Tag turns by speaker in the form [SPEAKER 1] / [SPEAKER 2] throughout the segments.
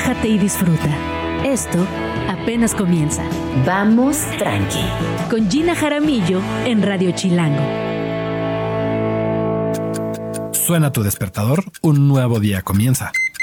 [SPEAKER 1] relájate y disfruta. Esto apenas comienza.
[SPEAKER 2] Vamos tranqui.
[SPEAKER 1] Con Gina Jaramillo en Radio Chilango.
[SPEAKER 3] Suena tu despertador, un nuevo día comienza.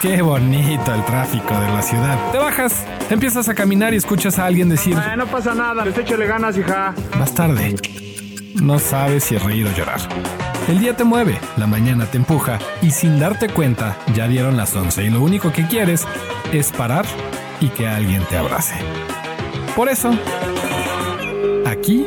[SPEAKER 3] Qué bonito el tráfico de la ciudad. Te bajas, empiezas a caminar y escuchas a alguien decir,
[SPEAKER 4] Ah, no pasa nada, les échale ganas, hija.
[SPEAKER 3] más tarde. No sabes si reír o llorar. El día te mueve, la mañana te empuja y sin darte cuenta ya dieron las 11 y lo único que quieres es parar y que alguien te abrace. Por eso, aquí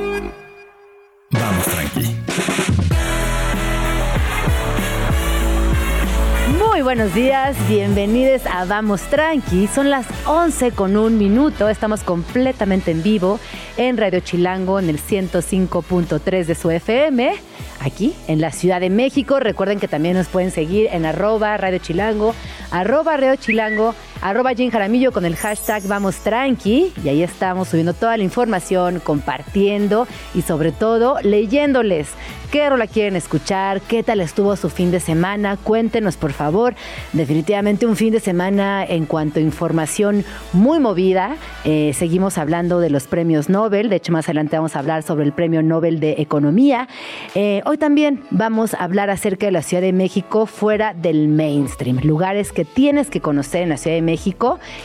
[SPEAKER 5] buenos días, bienvenidos a Vamos Tranqui. Son las 11 con un minuto. Estamos completamente en vivo en Radio Chilango en el 105.3 de su FM. Aquí en la Ciudad de México. Recuerden que también nos pueden seguir en arroba Radio Chilango, arroba Radio Chilango, arroba Jim Jaramillo con el hashtag Vamos Tranqui. Y ahí estamos subiendo toda la información, compartiendo y sobre todo leyéndoles qué rola quieren escuchar, qué tal estuvo su fin de semana. Cuéntenos, por favor. Definitivamente un fin de semana en cuanto a información muy movida. Eh, seguimos hablando de los premios Nobel. De hecho, más adelante vamos a hablar sobre el premio Nobel de Economía. Eh, hoy también vamos a hablar acerca de la Ciudad de México fuera del mainstream. Lugares que tienes que conocer en la Ciudad de México.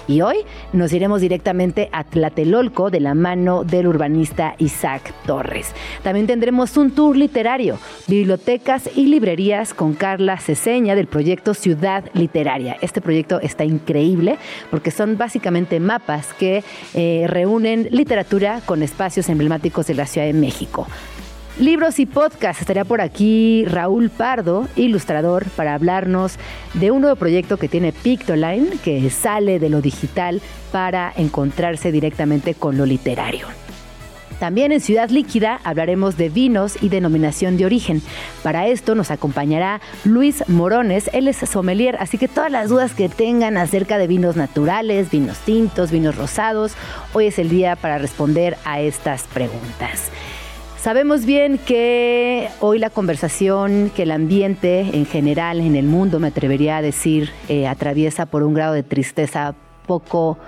[SPEAKER 5] Y hoy nos iremos directamente a Tlatelolco de la mano del urbanista Isaac Torres. También tendremos un tour literario, bibliotecas y librerías con Carla Ceseña del proyecto Ciudad Literaria. Este proyecto está increíble porque son básicamente mapas que eh, reúnen literatura con espacios emblemáticos de la Ciudad de México. Libros y podcast. Estaría por aquí Raúl Pardo, ilustrador, para hablarnos de un nuevo proyecto que tiene Pictoline, que sale de lo digital para encontrarse directamente con lo literario. También en Ciudad Líquida hablaremos de vinos y denominación de origen. Para esto nos acompañará Luis Morones, él es sommelier, así que todas las dudas que tengan acerca de vinos naturales, vinos tintos, vinos rosados, hoy es el día para responder a estas preguntas. Sabemos bien que hoy la conversación, que el ambiente en general en el mundo, me atrevería a decir, eh, atraviesa por un grado de tristeza poco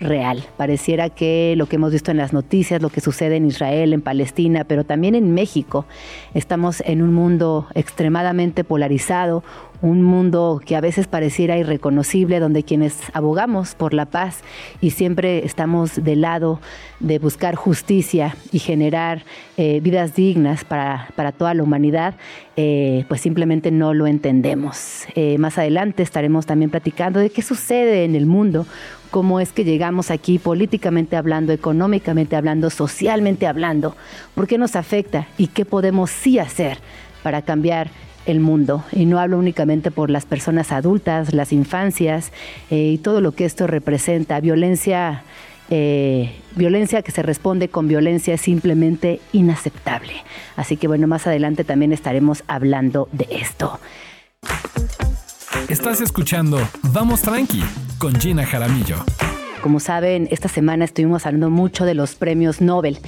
[SPEAKER 5] real. Pareciera que lo que hemos visto en las noticias, lo que sucede en Israel, en Palestina, pero también en México, estamos en un mundo extremadamente polarizado, un mundo que a veces pareciera irreconocible, donde quienes abogamos por la paz y siempre estamos del lado de buscar justicia y generar eh, vidas dignas para, para, toda la humanidad, eh, pues simplemente no lo entendemos. Eh, más adelante estaremos también platicando de qué sucede en el mundo, cómo es que llegamos aquí políticamente hablando, económicamente hablando, socialmente hablando, por qué nos afecta y qué podemos sí hacer para cambiar el mundo. Y no hablo únicamente por las personas adultas, las infancias eh, y todo lo que esto representa. Violencia, eh, violencia que se responde con violencia es simplemente inaceptable. Así que bueno, más adelante también estaremos hablando de esto.
[SPEAKER 3] Estás escuchando Vamos Tranqui con Gina Jaramillo.
[SPEAKER 5] Como saben, esta semana estuvimos hablando mucho de los premios Nobel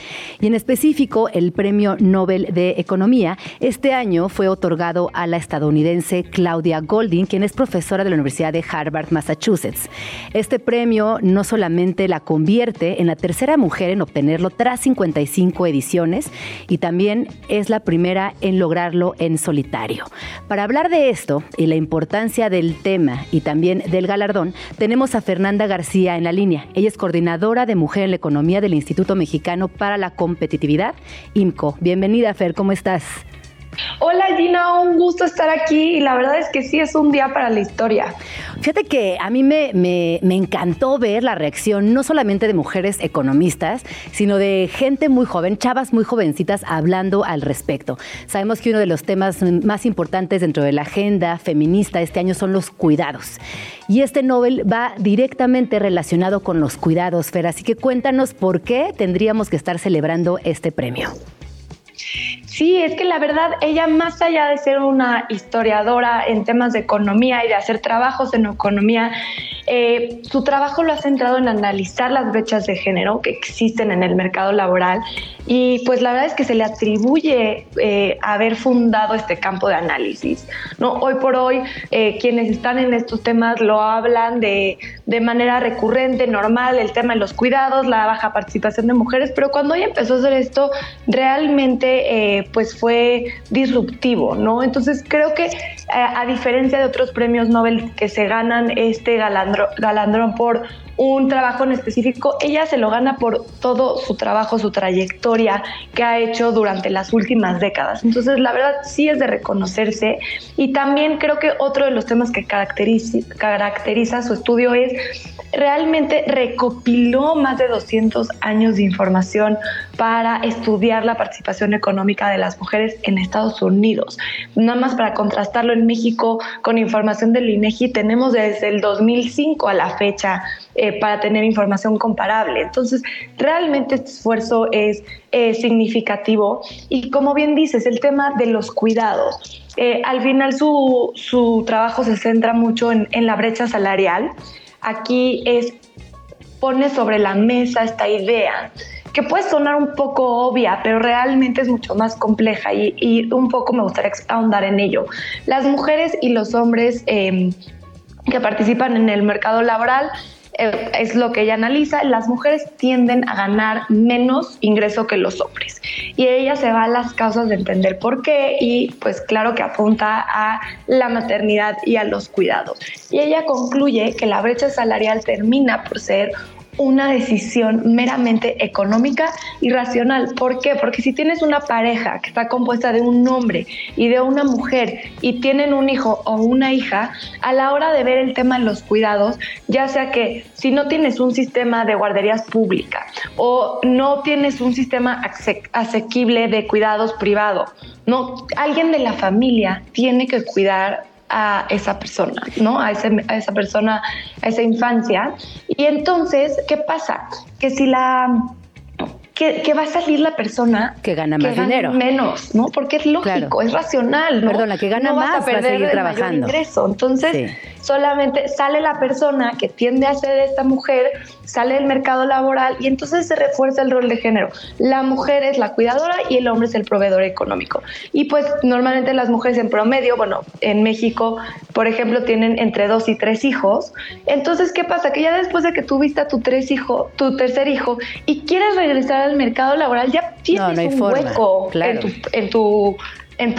[SPEAKER 5] y en específico el Premio Nobel de Economía. Este año fue otorgado a la estadounidense Claudia Golding, quien es profesora de la Universidad de Harvard, Massachusetts. Este premio no solamente la convierte en la tercera mujer en obtenerlo tras 55 ediciones y también es la primera en lograrlo en solitario. Para hablar de esto y la importancia del tema y también del galardón, tenemos a Fernanda García en la línea. Ella es coordinadora de Mujer en la Economía del Instituto Mexicano para la Competitividad, IMCO. Bienvenida, Fer, ¿cómo estás?
[SPEAKER 6] Hola Gina, un gusto estar aquí y la verdad es que sí es un día para la historia.
[SPEAKER 5] Fíjate que a mí me, encantó ver la reacción no solamente de mujeres economistas, sino de gente muy joven, chavas muy jovencitas hablando al respecto. Sabemos que uno de los temas más importantes dentro de la agenda feminista este año son los cuidados. Y este Nobel va directamente relacionado con los cuidados, Fer. Así que cuéntanos por qué tendríamos que estar celebrando este premio.
[SPEAKER 6] Sí, es que la verdad, ella más allá de ser una historiadora en temas de economía y de hacer trabajos en economía, eh, su trabajo lo ha centrado en analizar las brechas de género que existen en el mercado laboral y pues la verdad es que se le atribuye eh, haber fundado este campo de análisis. ¿no? Hoy por hoy eh, quienes están en estos temas lo hablan de, de manera recurrente, normal, el tema de los cuidados, la baja participación de mujeres, pero cuando ella empezó a hacer esto realmente pues fue disruptivo. ¿no? Entonces creo que a diferencia de otros premios Nobel que se ganan este galardón, galandrón por un trabajo en específico, ella se lo gana por todo su trabajo, su trayectoria que ha hecho durante las últimas décadas. Entonces, la verdad sí es de reconocerse y también creo que otro de los temas que caracteriza, caracteriza su estudio es realmente recopiló más de 200 años de información para estudiar la participación económica de las mujeres en Estados Unidos. Nada más para contrastarlo en México con información del INEGI, tenemos desde el 2005 a la fecha eh, para tener información comparable. Entonces, realmente este esfuerzo es eh, significativo y como bien dices, el tema de los cuidados. Eh, al final su, su, trabajo se centra mucho en, en la brecha salarial. Aquí es pone sobre la mesa esta idea que puede sonar un poco obvia, pero realmente es mucho más compleja y, y un poco me gustaría ahondar en ello. Las mujeres y los hombres que participan en el mercado laboral eh, es lo que ella analiza, las mujeres tienden a ganar menos ingreso que los hombres. Y ella se va a las causas de entender por qué y pues claro que apunta a la maternidad y a los cuidados. Y ella concluye que la brecha salarial termina por ser una decisión meramente económica y racional. ¿Por qué? Porque si tienes una pareja que está compuesta de un hombre y de una mujer y tienen un hijo o una hija, a la hora de ver el tema de los cuidados, ya sea que si no tienes un sistema de guarderías pública o no tienes un sistema asequible de cuidados privado, no, alguien de la familia tiene que cuidar a esa persona, ¿no? A, a esa persona, a esa infancia. Y entonces, ¿qué pasa? Que si la que, va a salir la persona
[SPEAKER 5] que gana más dinero.
[SPEAKER 6] Menos, ¿no? Porque es lógico, es racional, ¿no?
[SPEAKER 5] Perdón, la que gana más va a seguir trabajando.
[SPEAKER 6] Ingreso. Entonces, solamente sale la persona que tiende a ser esta mujer, sale del mercado laboral y entonces se refuerza el rol de género. La mujer es la cuidadora y el hombre es el proveedor económico. Y pues normalmente las mujeres en promedio, bueno, en México, por ejemplo, tienen entre dos y tres hijos. Entonces, ¿qué pasa? Que ya después de que tuviste a tu tres hijo, tu tercer hijo y quieres regresar al mercado laboral, ya tienes un hueco en tu en tu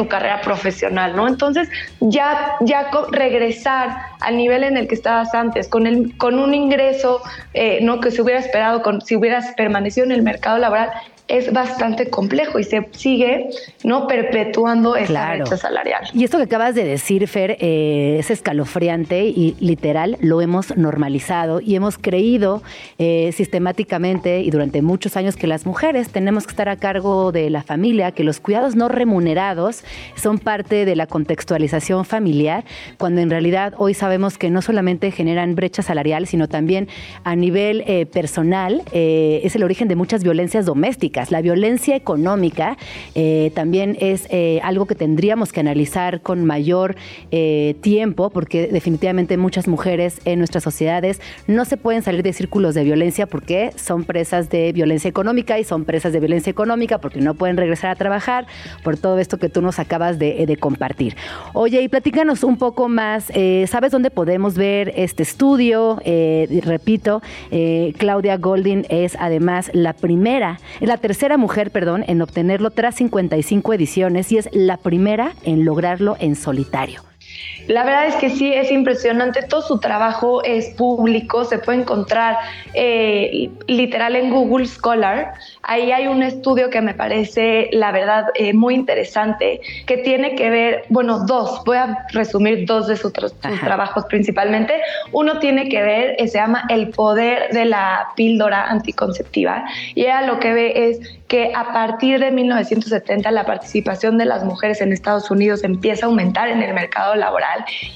[SPEAKER 6] carrera profesional, ¿no? Entonces, ya, ya regresar al nivel en el que estabas antes, con, el, con un ingreso, eh, ¿no? Que se hubiera esperado, con, si hubieras permanecido en el mercado laboral, es bastante complejo y se sigue no perpetuando esa brecha salarial.
[SPEAKER 5] Y esto que acabas de decir, Fer, eh, es escalofriante y literal lo hemos normalizado y hemos creído eh, sistemáticamente y durante muchos años que las mujeres tenemos que estar a cargo de la familia, que los cuidados no remunerados son parte de la contextualización familiar, cuando en realidad hoy sabemos que no solamente generan brecha salarial, sino también a nivel eh, personal es el origen de muchas violencias domésticas la violencia económica eh, también es eh, algo que tendríamos que analizar con mayor eh, tiempo, porque definitivamente muchas mujeres en nuestras sociedades no se pueden salir de círculos de violencia porque son presas de violencia económica y son presas de violencia económica porque no pueden regresar a trabajar por todo esto que tú nos acabas de, compartir. Oye, y platícanos un poco más, ¿sabes dónde podemos ver este estudio? repito, Claudia Golding es además la primera, la tercera mujer, perdón, en obtenerlo tras 55 ediciones y es la primera en lograrlo en solitario.
[SPEAKER 6] La verdad es que sí, es impresionante. Todo su trabajo es público, se puede encontrar eh, literal en Google Scholar. Ahí hay un estudio que me parece, la verdad, eh, muy interesante, que tiene que ver, bueno, dos, voy a resumir dos de sus, trabajos principalmente. Uno tiene que ver, eh, se llama El poder de la píldora anticonceptiva. Y ella lo que ve es que a partir de 1970 la participación de las mujeres en Estados Unidos empieza a aumentar en el mercado laboral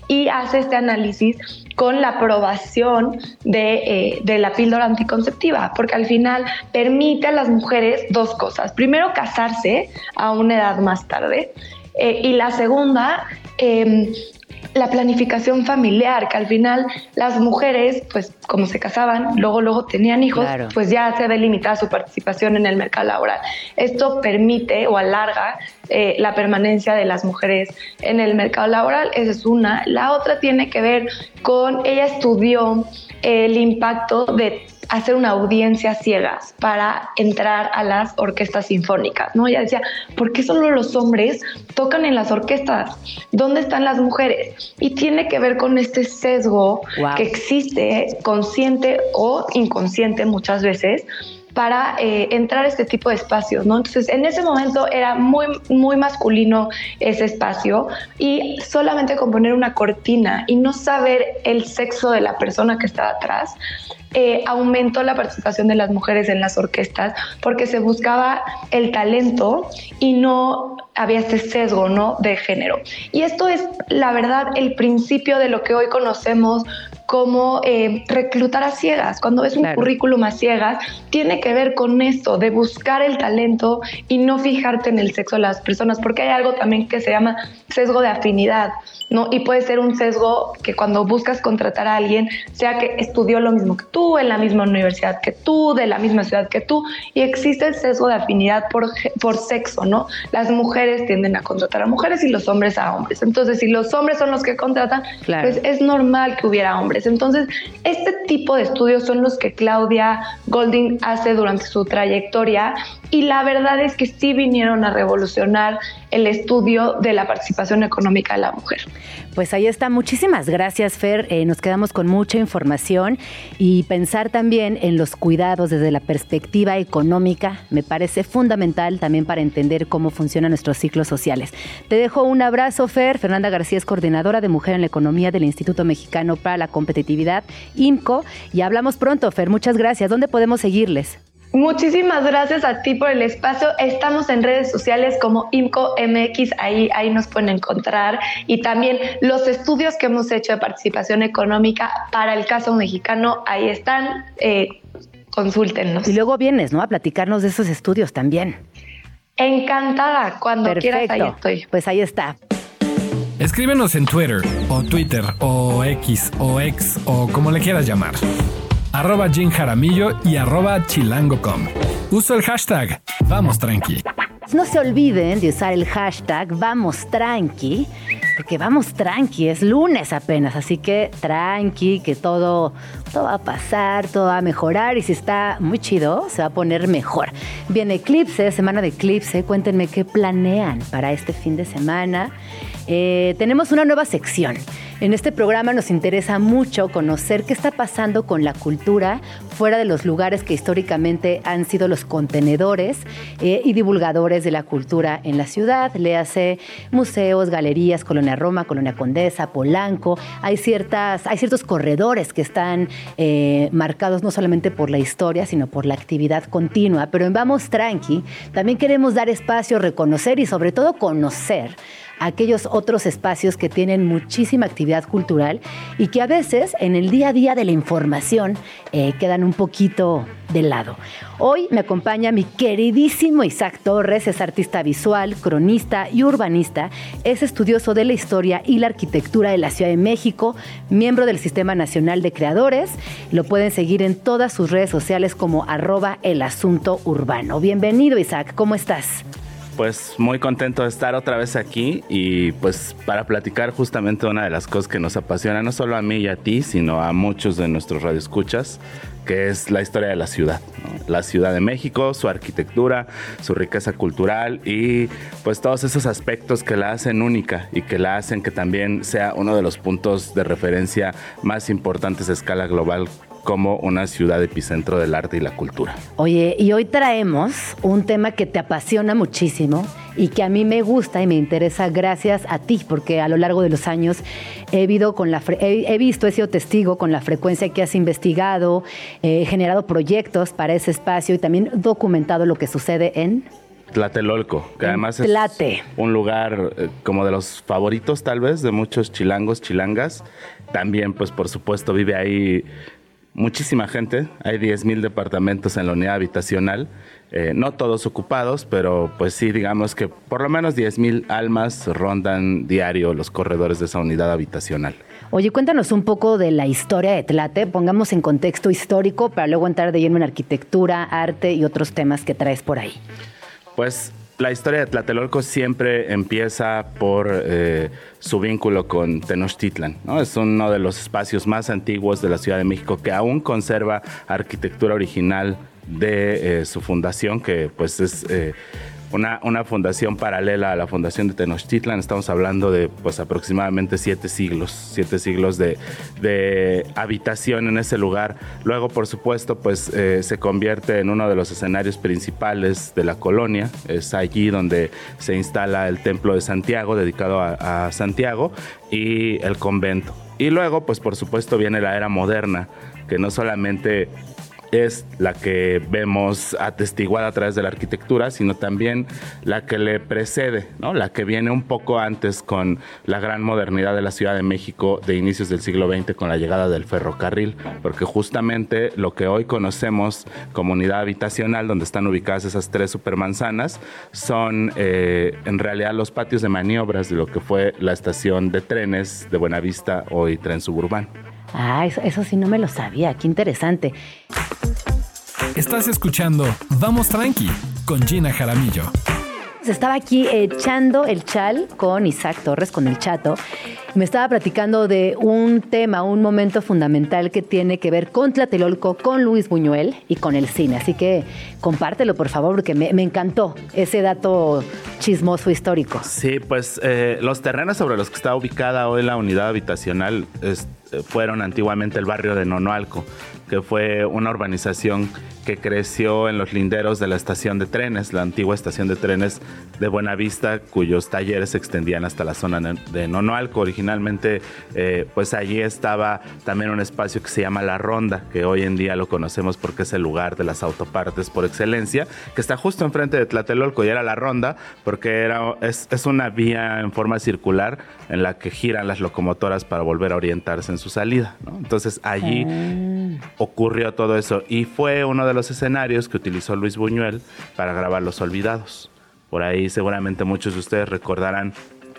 [SPEAKER 6] y hace este análisis con la aprobación de, eh, de, la píldora anticonceptiva, porque al final permite a las mujeres dos cosas. Primero, casarse a una edad más tarde. Eh, y la segunda, eh, la planificación familiar, que al final las mujeres, pues como se casaban, luego luego tenían hijos, pues ya se ve limitada su participación en el mercado laboral. Esto permite o alarga eh, la permanencia de las mujeres en el mercado laboral, esa es una. La otra tiene que ver con, ella estudió el impacto de hacer una audiencia ciegas para entrar a las orquestas sinfónicas, ¿no? Ella decía, ¿por qué solo los hombres tocan en las orquestas? ¿Dónde están las mujeres? Y tiene que ver con este sesgo que existe consciente o inconsciente muchas veces para eh, entrar a este tipo de espacios, ¿no? Entonces, en ese momento era muy, muy masculino ese espacio y solamente con poner una cortina y no saber el sexo de la persona que estaba atrás, eh, aumentó la participación de las mujeres en las orquestas porque se buscaba el talento y no había este sesgo ¿no? de género. Y esto es, la verdad, el principio de lo que hoy conocemos como eh, reclutar a ciegas. Cuando ves un currículum a ciegas, tiene que ver con esto, de buscar el talento y no fijarte en el sexo de las personas, porque hay algo también que se llama sesgo de afinidad. ¿no? Y puede ser un sesgo que cuando buscas contratar a alguien, sea que estudió lo mismo que tú, en la misma universidad que tú, de la misma ciudad que tú, y existe el sesgo de afinidad por, por sexo, ¿no? Las mujeres tienden a contratar a mujeres y los hombres a hombres. Entonces, si los hombres son los que contratan, pues es normal que hubiera hombres. Entonces, este tipo de estudios son los que Claudia Golding hace durante su trayectoria y la verdad es que sí vinieron a revolucionar el estudio de la participación económica de la mujer.
[SPEAKER 5] Pues ahí está. Muchísimas gracias, Fer. Eh, nos quedamos con mucha información y pensar también en los cuidados desde la perspectiva económica me parece fundamental también para entender cómo funcionan nuestros ciclos sociales. Te dejo un abrazo, Fer. Fernanda García es coordinadora de Mujer en la Economía del Instituto Mexicano para la Competitividad, IMCO. Y hablamos pronto, Fer. Muchas gracias. ¿Dónde podemos seguirles?
[SPEAKER 6] Muchísimas gracias a ti por el espacio. Estamos en redes sociales como IMCO-MX, ahí, ahí nos pueden encontrar. Y también los estudios que hemos hecho de participación económica para el caso mexicano, ahí están. Eh, consúltenos.
[SPEAKER 5] Y luego vienes, ¿no? A platicarnos de esos estudios también.
[SPEAKER 6] Encantada, cuando quieras, ahí estoy.
[SPEAKER 5] Pues ahí está.
[SPEAKER 3] Escríbenos en Twitter, o Twitter, o X, o X, o como le quieras llamar arroba Jim Jaramillo y arroba chilango.com. Uso el hashtag Vamos Tranqui.
[SPEAKER 5] No se olviden de usar el hashtag Vamos Tranqui, porque Vamos Tranqui es lunes apenas, así que tranqui, que todo, todo va a pasar, todo va a mejorar y si está muy chido, se va a poner mejor. Viene Eclipse, semana de Eclipse, cuéntenme qué planean para este fin de semana. Eh, tenemos una nueva sección. En este programa nos interesa mucho conocer qué está pasando con la cultura fuera de los lugares que históricamente han sido los contenedores eh, y divulgadores de la cultura en la ciudad. Le hace museos, galerías, Colonia Roma, Colonia Condesa, Polanco. Hay, ciertas, hay ciertos corredores que están eh, marcados no solamente por la historia, sino por la actividad continua. Pero en Vamos Tranqui también queremos dar espacio, reconocer y sobre todo conocer aquellos otros espacios que tienen muchísima actividad cultural y que a veces en el día a día de la información eh, quedan un poquito de lado. Hoy me acompaña mi queridísimo Isaac Torres, es artista visual, cronista y urbanista, es estudioso de la historia y la arquitectura de la Ciudad de México, miembro del Sistema Nacional de Creadores. Lo pueden seguir en todas sus redes sociales como arroba el asunto urbano. Bienvenido Isaac, ¿cómo estás?
[SPEAKER 7] Pues muy contento de estar otra vez aquí y pues para platicar justamente una de las cosas que nos apasiona, no solo a mí y a ti, sino a muchos de nuestros radioescuchas, que es la historia de la ciudad. La Ciudad de México, su arquitectura, su riqueza cultural y pues todos esos aspectos que la hacen única y que la hacen que también sea uno de los puntos de referencia más importantes a escala global como una ciudad epicentro del arte y la cultura.
[SPEAKER 5] Oye, y hoy traemos un tema que te apasiona muchísimo y que a mí me gusta y me interesa gracias a ti, porque a lo largo de los años he, con la he, visto, he sido testigo con la frecuencia que has investigado, he generado proyectos para ese espacio y también documentado lo que sucede en
[SPEAKER 7] Tlatelolco, que además es un lugar eh, como de los favoritos tal vez de muchos chilangos, chilangas. También, pues por supuesto, vive ahí muchísima gente, hay 10.000 departamentos en la unidad habitacional, eh, no todos ocupados, pero pues sí, digamos que por lo menos 10.000 almas rondan diario los corredores de esa unidad habitacional.
[SPEAKER 5] Oye, cuéntanos un poco de la historia de Tlate, pongamos en contexto histórico para luego entrar de lleno en arquitectura, arte y otros temas que traes por ahí.
[SPEAKER 7] Pues la historia de Tlatelolco siempre empieza por eh, su vínculo con Tenochtitlan. ¿no? Es uno de los espacios más antiguos de la Ciudad de México que aún conserva arquitectura original de eh, su fundación, que pues es eh, una, fundación paralela a la fundación de Tenochtitlan. Estamos hablando de pues aproximadamente siete siglos, siete siglos de, habitación en ese lugar. Luego, por supuesto, pues eh, se convierte en uno de los escenarios principales de la colonia. Es allí donde se instala el Templo de Santiago, dedicado a, a Santiago, y el convento. Y luego, pues por supuesto, viene la era moderna, que no solamente es la que vemos atestiguada a través de la arquitectura, sino también la que le precede, ¿no? la que viene un poco antes con la gran modernidad de la Ciudad de México de inicios del siglo XX con la llegada del ferrocarril, porque justamente lo que hoy conocemos como unidad habitacional, donde están ubicadas esas tres supermanzanas, son eh, en realidad los patios de maniobras de lo que fue la estación de trenes de Buenavista, hoy tren suburbano.
[SPEAKER 5] Ah, eso, sí no me lo sabía. Qué interesante.
[SPEAKER 3] Estás escuchando Vamos Tranqui con Gina Jaramillo.
[SPEAKER 5] Estaba aquí echando el chal con Isaac Torres, con el chato. Me estaba platicando de un tema, un momento fundamental que tiene que ver con Tlatelolco, con Luis Buñuel y con el cine. Así que compártelo, por favor, porque me, encantó ese dato chismoso histórico.
[SPEAKER 7] Sí, pues eh, los terrenos sobre los que está ubicada hoy la unidad habitacional fueron antiguamente el barrio de Nonoalco que fue una urbanización que creció en los linderos de la estación de trenes, la antigua estación de trenes de Buenavista, cuyos talleres se extendían hasta la zona de Nonoalco. Originalmente, eh, pues allí estaba también un espacio que se llama La Ronda, que hoy en día lo conocemos porque es el lugar de las autopartes por excelencia, que está justo enfrente de Tlatelolco y era La Ronda porque era, es, una vía en forma circular en la que giran las locomotoras para volver a orientarse en su salida. Entonces allí ocurrió todo eso y fue uno de los escenarios que utilizó Luis Buñuel para grabar Los Olvidados. Por ahí seguramente muchos de ustedes recordarán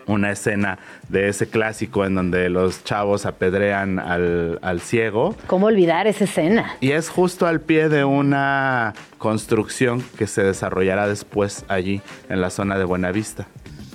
[SPEAKER 7] una escena de ese clásico en donde los chavos apedrean al, al, ciego.
[SPEAKER 5] ¿Cómo olvidar esa escena?
[SPEAKER 7] Y es justo al pie de una construcción que se desarrollará después allí en la zona de Buenavista,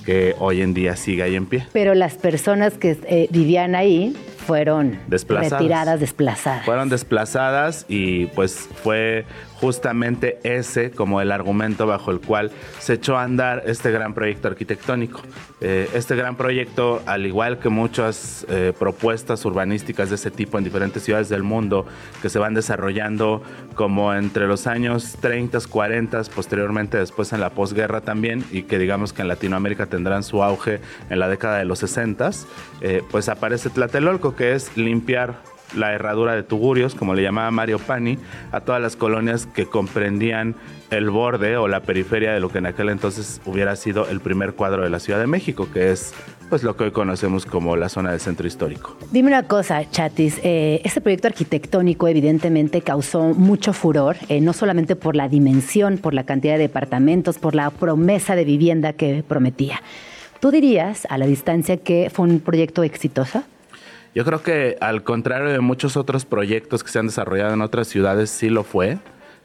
[SPEAKER 7] que hoy en día sigue ahí en pie.
[SPEAKER 5] Pero las personas que eh, vivían ahí fueron retiradas, desplazadas.
[SPEAKER 7] Fueron desplazadas y pues fue justamente ese como el argumento bajo el cual se echó a andar este gran proyecto arquitectónico. Eh, este gran proyecto, al igual que muchas eh, propuestas urbanísticas de ese tipo en diferentes ciudades del mundo que se van desarrollando como entre los años 30, 40, posteriormente después en la posguerra también y que digamos que en Latinoamérica tendrán su auge en la década de los 60, eh, pues aparece Tlatelolco que es limpiar la herradura de Tugurios, como le llamaba Mario Pani, a todas las colonias que comprendían el borde o la periferia de lo que en aquel entonces hubiera sido el primer cuadro de la Ciudad de México, que es pues lo que hoy conocemos como la zona del centro histórico.
[SPEAKER 5] Dime una cosa, Chatis, eh, este proyecto arquitectónico evidentemente causó mucho furor, eh, no solamente por la dimensión, por la cantidad de departamentos, por la promesa de vivienda que prometía. ¿Tú dirías a la distancia que fue un proyecto exitoso?
[SPEAKER 7] Yo creo que al contrario de muchos otros proyectos que se han desarrollado en otras ciudades, sí lo fue.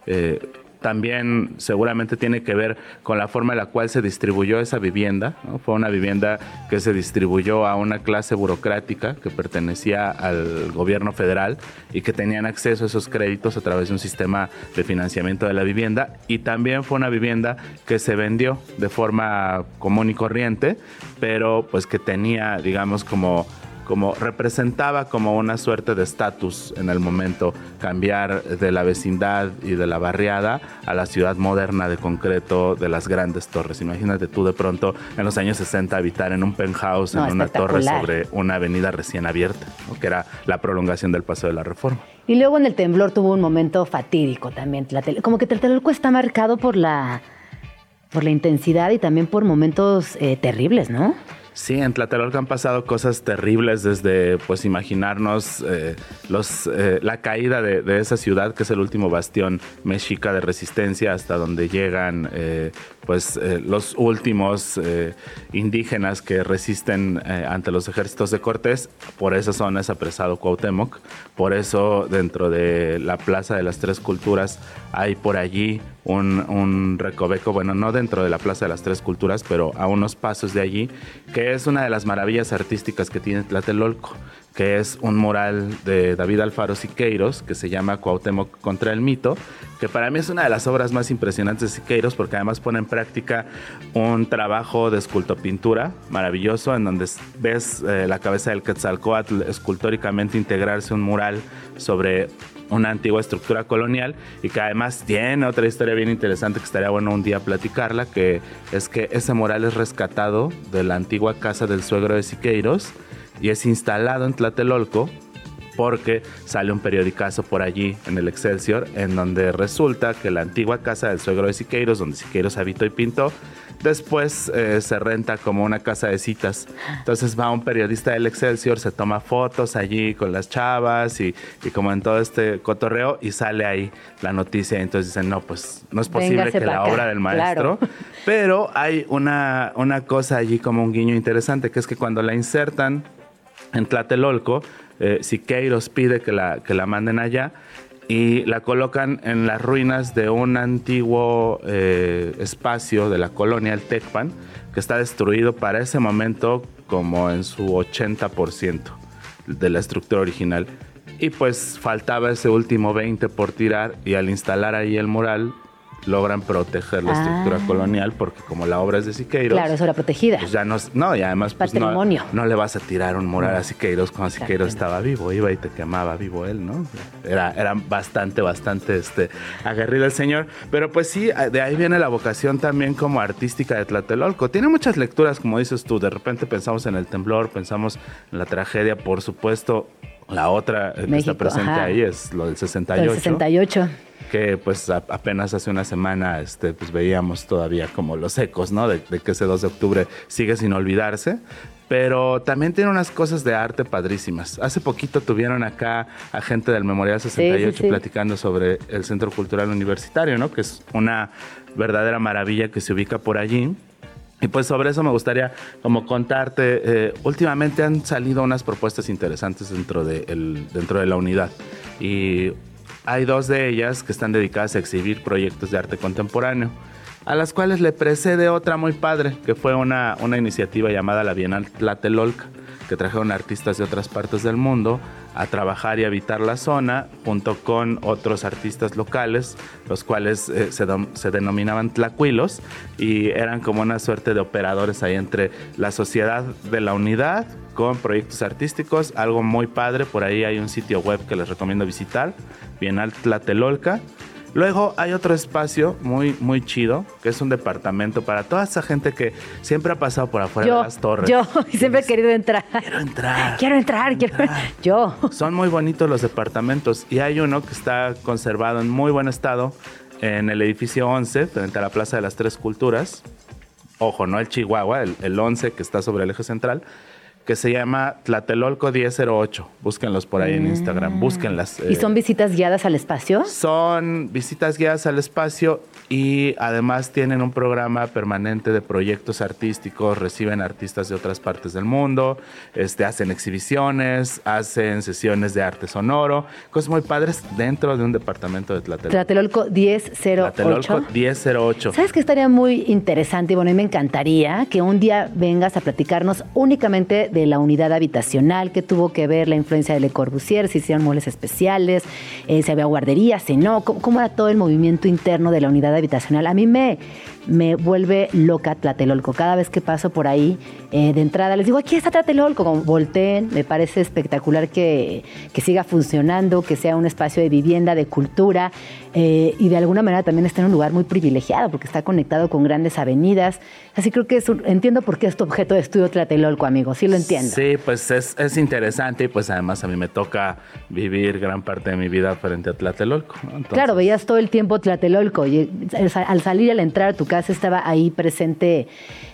[SPEAKER 7] Eh, también seguramente tiene que ver con la forma en la cual se distribuyó esa vivienda. Fue una vivienda que se distribuyó a una clase burocrática que pertenecía al gobierno federal y que tenían acceso a esos créditos a través de un sistema de financiamiento de la vivienda. Y también fue una vivienda que se vendió de forma común y corriente, pero pues que tenía, digamos, como como representaba como una suerte de estatus en el momento cambiar de la vecindad y de la barriada a la ciudad moderna de concreto de las grandes torres. Imagínate tú de pronto en los años 60 habitar en un penthouse, en una torre sobre una avenida recién abierta, que era la prolongación del Paseo de la Reforma.
[SPEAKER 5] Y luego en el temblor tuvo un momento fatídico también. Como que Tlatelolco está marcado por la, por la intensidad y también por momentos eh, terribles, ¿no?
[SPEAKER 7] Sí, en Tlatelolco han pasado cosas terribles desde pues imaginarnos eh, los, eh, la caída de, esa ciudad que es el último bastión mexica de resistencia hasta donde llegan eh, pues los últimos indígenas que resisten ante los ejércitos de Cortés. Por esa zona es apresado Cuauhtémoc. Por eso dentro de la Plaza de las Tres Culturas hay por allí un, recoveco, bueno, no dentro de la Plaza de las Tres Culturas, pero a unos pasos de allí, que es una de las maravillas artísticas que tiene Tlatelolco, que es un mural de David Alfaro Siqueiros, que se llama Cuauhtémoc contra el mito, que para mí es una de las obras más impresionantes de Siqueiros, porque además pone en práctica un trabajo de escultopintura maravilloso, en donde ves eh, la cabeza del Quetzalcoatl escultóricamente integrarse un mural sobre una antigua estructura colonial y que además tiene otra historia bien interesante que estaría bueno un día platicarla, que es que ese mural es rescatado de la antigua casa del suegro de Siqueiros y es instalado en Tlatelolco porque sale un periodicazo por allí en el Excelsior en donde resulta que la antigua casa del suegro de Siqueiros, donde Siqueiros habitó y pintó, después eh, se renta como una casa de citas. Entonces va un periodista del Excelsior, se toma fotos allí con las chavas y, como en todo este cotorreo y sale ahí la noticia. Entonces dicen, no, pues no es posible que la obra del maestro. Pero hay una, una cosa allí como un guiño interesante, que es que cuando la insertan en Tlatelolco, eh, Siqueiros pide que la, que la manden allá y la colocan en las ruinas de un antiguo eh, espacio de la colonia, el Tecpan, que está destruido para ese momento como en su 80% de la estructura original. Y pues faltaba ese último 20 por tirar y al instalar ahí el mural logran proteger la estructura ah. colonial porque como la obra es de Siqueiros.
[SPEAKER 5] Claro, eso era protegida.
[SPEAKER 7] Pues ya no, no, y además pues no, no, le vas a tirar un mural a Siqueiros cuando Siqueiros estaba vivo, iba y te quemaba vivo él, ¿no? Era, era bastante, bastante este, aguerrido el señor. Pero pues sí, de ahí viene la vocación también como artística de Tlatelolco. Tiene muchas lecturas, como dices tú, de repente pensamos en el temblor, pensamos en la tragedia, por supuesto. La otra que está presente ahí es lo del 68. El
[SPEAKER 5] 68
[SPEAKER 7] que pues apenas hace una semana este, pues veíamos todavía como los ecos, ¿no? De, que ese 2 de octubre sigue sin olvidarse. Pero también tiene unas cosas de arte padrísimas. Hace poquito tuvieron acá a gente del Memorial 68 platicando sobre el Centro Cultural Universitario, ¿no? Que es una verdadera maravilla que se ubica por allí. Y pues sobre eso me gustaría como contarte, eh, últimamente han salido unas propuestas interesantes dentro de, el, dentro de la unidad. Y hay dos de ellas que están dedicadas a exhibir proyectos de arte contemporáneo, a las cuales le precede otra muy padre, que fue una, una iniciativa llamada la Bienal Tlatelolca, que trajeron artistas de otras partes del mundo a trabajar y habitar la zona, junto con otros artistas locales, los cuales eh, se, denominaban tlacuilos y eran como una suerte de operadores ahí entre la sociedad de la unidad con proyectos artísticos, algo muy padre, por ahí hay un sitio web que les recomiendo visitar, Bienal Tlatelolca. Luego hay otro espacio muy, muy chido, que es un departamento para toda esa gente que siempre ha pasado por afuera de las torres.
[SPEAKER 5] Yo siempre he querido entrar.
[SPEAKER 7] Quiero entrar.
[SPEAKER 5] Quiero entrar, quiero Yo.
[SPEAKER 7] Son muy bonitos los departamentos y hay uno que está conservado en muy buen estado en el edificio 11, frente a la Plaza de las Tres Culturas. Ojo, no el Chihuahua, el, el 11 que está sobre el eje central que se llama Tlatelolco 1008. Búsquenlos por ahí en Instagram, búsquenlas.
[SPEAKER 5] ¿Y son eh, visitas guiadas al espacio?
[SPEAKER 7] Son visitas guiadas al espacio y además tienen un programa permanente de proyectos artísticos, reciben artistas de otras partes del mundo, este, hacen exhibiciones, hacen sesiones de arte sonoro, cosas muy padres dentro de un departamento de Tlatelolco.
[SPEAKER 5] Tlatelolco 1008.
[SPEAKER 7] Tlatelolco 1008.
[SPEAKER 5] ¿Sabes qué estaría muy interesante? Y bueno, a mí me encantaría que un día vengas a platicarnos únicamente de la unidad habitacional, que tuvo que ver la influencia de Le Corbusier, si hicieron muebles especiales, eh, si había guarderías, si no, cómo, cómo era todo el movimiento interno de la unidad habitacional habitacional. A mí me, me vuelve loca Tlatelolco. Cada vez que paso por ahí, eh, de entrada, les digo, aquí está Tlatelolco, como volteen. Me parece espectacular que, que, siga funcionando, que sea un espacio de vivienda, de cultura eh, y de alguna manera también está en un lugar muy privilegiado porque está conectado con grandes avenidas. Así creo que es entiendo por qué es tu objeto de estudio Tlatelolco, amigo. Sí lo entiendo.
[SPEAKER 7] Sí, pues es, es interesante y pues además a mí me toca vivir gran parte de mi vida frente a Tlatelolco.
[SPEAKER 5] Claro, veías todo el tiempo Tlatelolco y al salir y al entrar a tu estaba ahí presente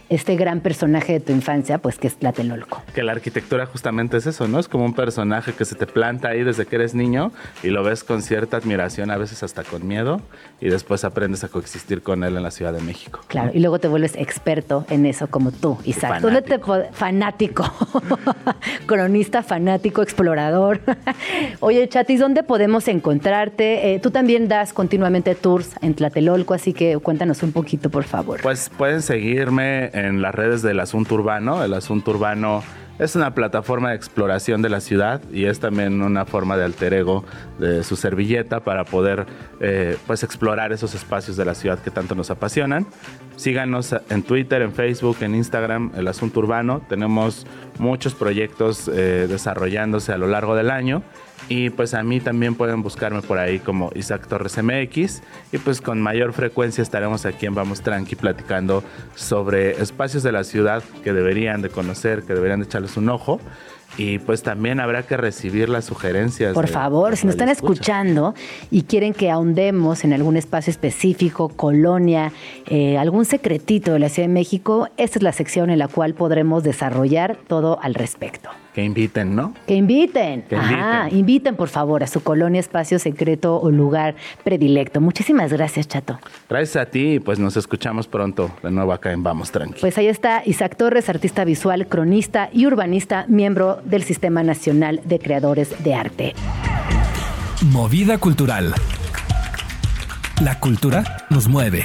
[SPEAKER 5] este gran personaje de tu infancia, pues que es Tlatelolco.
[SPEAKER 7] Que la arquitectura justamente es eso, ¿no? Es como un personaje que se te planta ahí desde que eres niño y lo ves con cierta admiración, a veces hasta con miedo, y después aprendes a coexistir con él en la Ciudad de México.
[SPEAKER 5] Claro, y luego te vuelves experto en eso, como tú, Isaac. ¿Dónde te fanático? Cronista, fanático, explorador. Oye, Chatis, ¿dónde podemos encontrarte? Eh, tú también das continuamente tours en Tlatelolco, así que cuéntanos un poquito, por favor.
[SPEAKER 7] Pues pueden seguirme en las redes del Asunto Urbano. El Asunto Urbano es una plataforma de exploración de la ciudad y es también una forma de alter ego de su servilleta para poder eh, pues explorar esos espacios de la ciudad que tanto nos apasionan. Síganos en Twitter, en Facebook, en Instagram, El Asunto Urbano. Tenemos muchos proyectos eh, desarrollándose a lo largo del año y pues a mí también pueden buscarme por ahí como Isaac Torres MX. Y pues con mayor frecuencia estaremos aquí en Vamos Tranqui platicando sobre espacios de la ciudad que deberían de conocer, que deberían de echarles un ojo. Y pues también habrá que recibir las sugerencias.
[SPEAKER 5] Por favor, si nos están escuchando y quieren que ahondemos en algún espacio específico, colonia, eh, algún secretito de la Ciudad de México, esta es la sección en la cual podremos desarrollar todo al respecto.
[SPEAKER 7] Que inviten, ¿no?
[SPEAKER 5] Que inviten. Que Ajá, inviten. por favor a su colonia, espacio secreto o lugar predilecto. Muchísimas gracias, Chato.
[SPEAKER 7] Gracias a ti, pues nos escuchamos pronto de nuevo acá en Vamos Tranqui.
[SPEAKER 5] Pues ahí está Isaac Torres, artista visual, cronista y urbanista, miembro del Sistema Nacional de Creadores de Arte.
[SPEAKER 3] Movida cultural. La cultura nos mueve.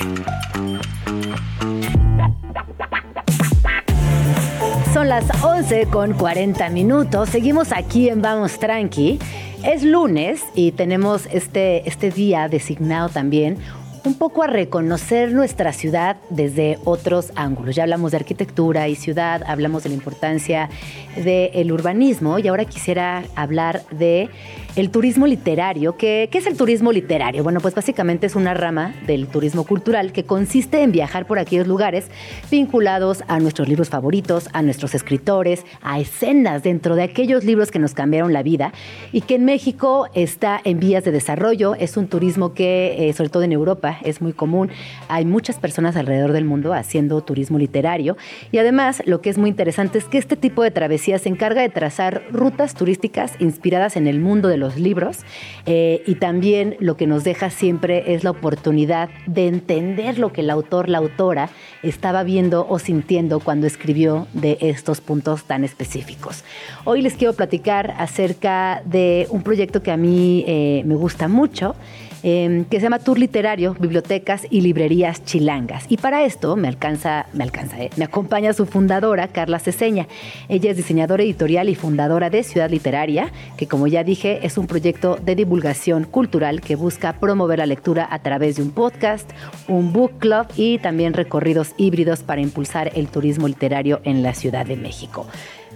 [SPEAKER 5] Son las 11 con 40 minutos. Seguimos aquí en Vamos Tranqui. Es lunes y tenemos este, este día designado también un poco a reconocer nuestra ciudad desde otros ángulos. Ya hablamos de arquitectura y ciudad, hablamos de la importancia del urbanismo y ahora quisiera hablar de el turismo literario. ¿Qué, ¿Qué, es el turismo literario? Bueno, pues básicamente es una rama del turismo cultural que consiste en viajar por aquellos lugares vinculados a nuestros libros favoritos, a nuestros escritores, a escenas dentro de aquellos libros que nos cambiaron la vida y que en México está en vías de desarrollo. Es un turismo que, eh, sobre todo en Europa, es muy común. Hay muchas personas alrededor del mundo haciendo turismo literario y además lo que es muy interesante es que este tipo de travesía se encarga de trazar rutas turísticas inspiradas en el mundo de libros eh, y también lo que nos deja siempre es la oportunidad de entender lo que el autor, la autora estaba viendo o sintiendo cuando escribió de estos puntos tan específicos. Hoy les quiero platicar acerca de un proyecto que a mí eh, me gusta mucho. Em, que se llama Tour Literario, Bibliotecas y Librerías Chilangas. Y para esto me alcanza, me alcanza, eh, me acompaña su fundadora, Carla Ceseña. Ella es diseñadora editorial y fundadora de Ciudad Literaria, que como ya dije es un proyecto de divulgación cultural que busca promover la lectura a través de un podcast, un book club y también recorridos híbridos para impulsar el turismo literario en la Ciudad de México.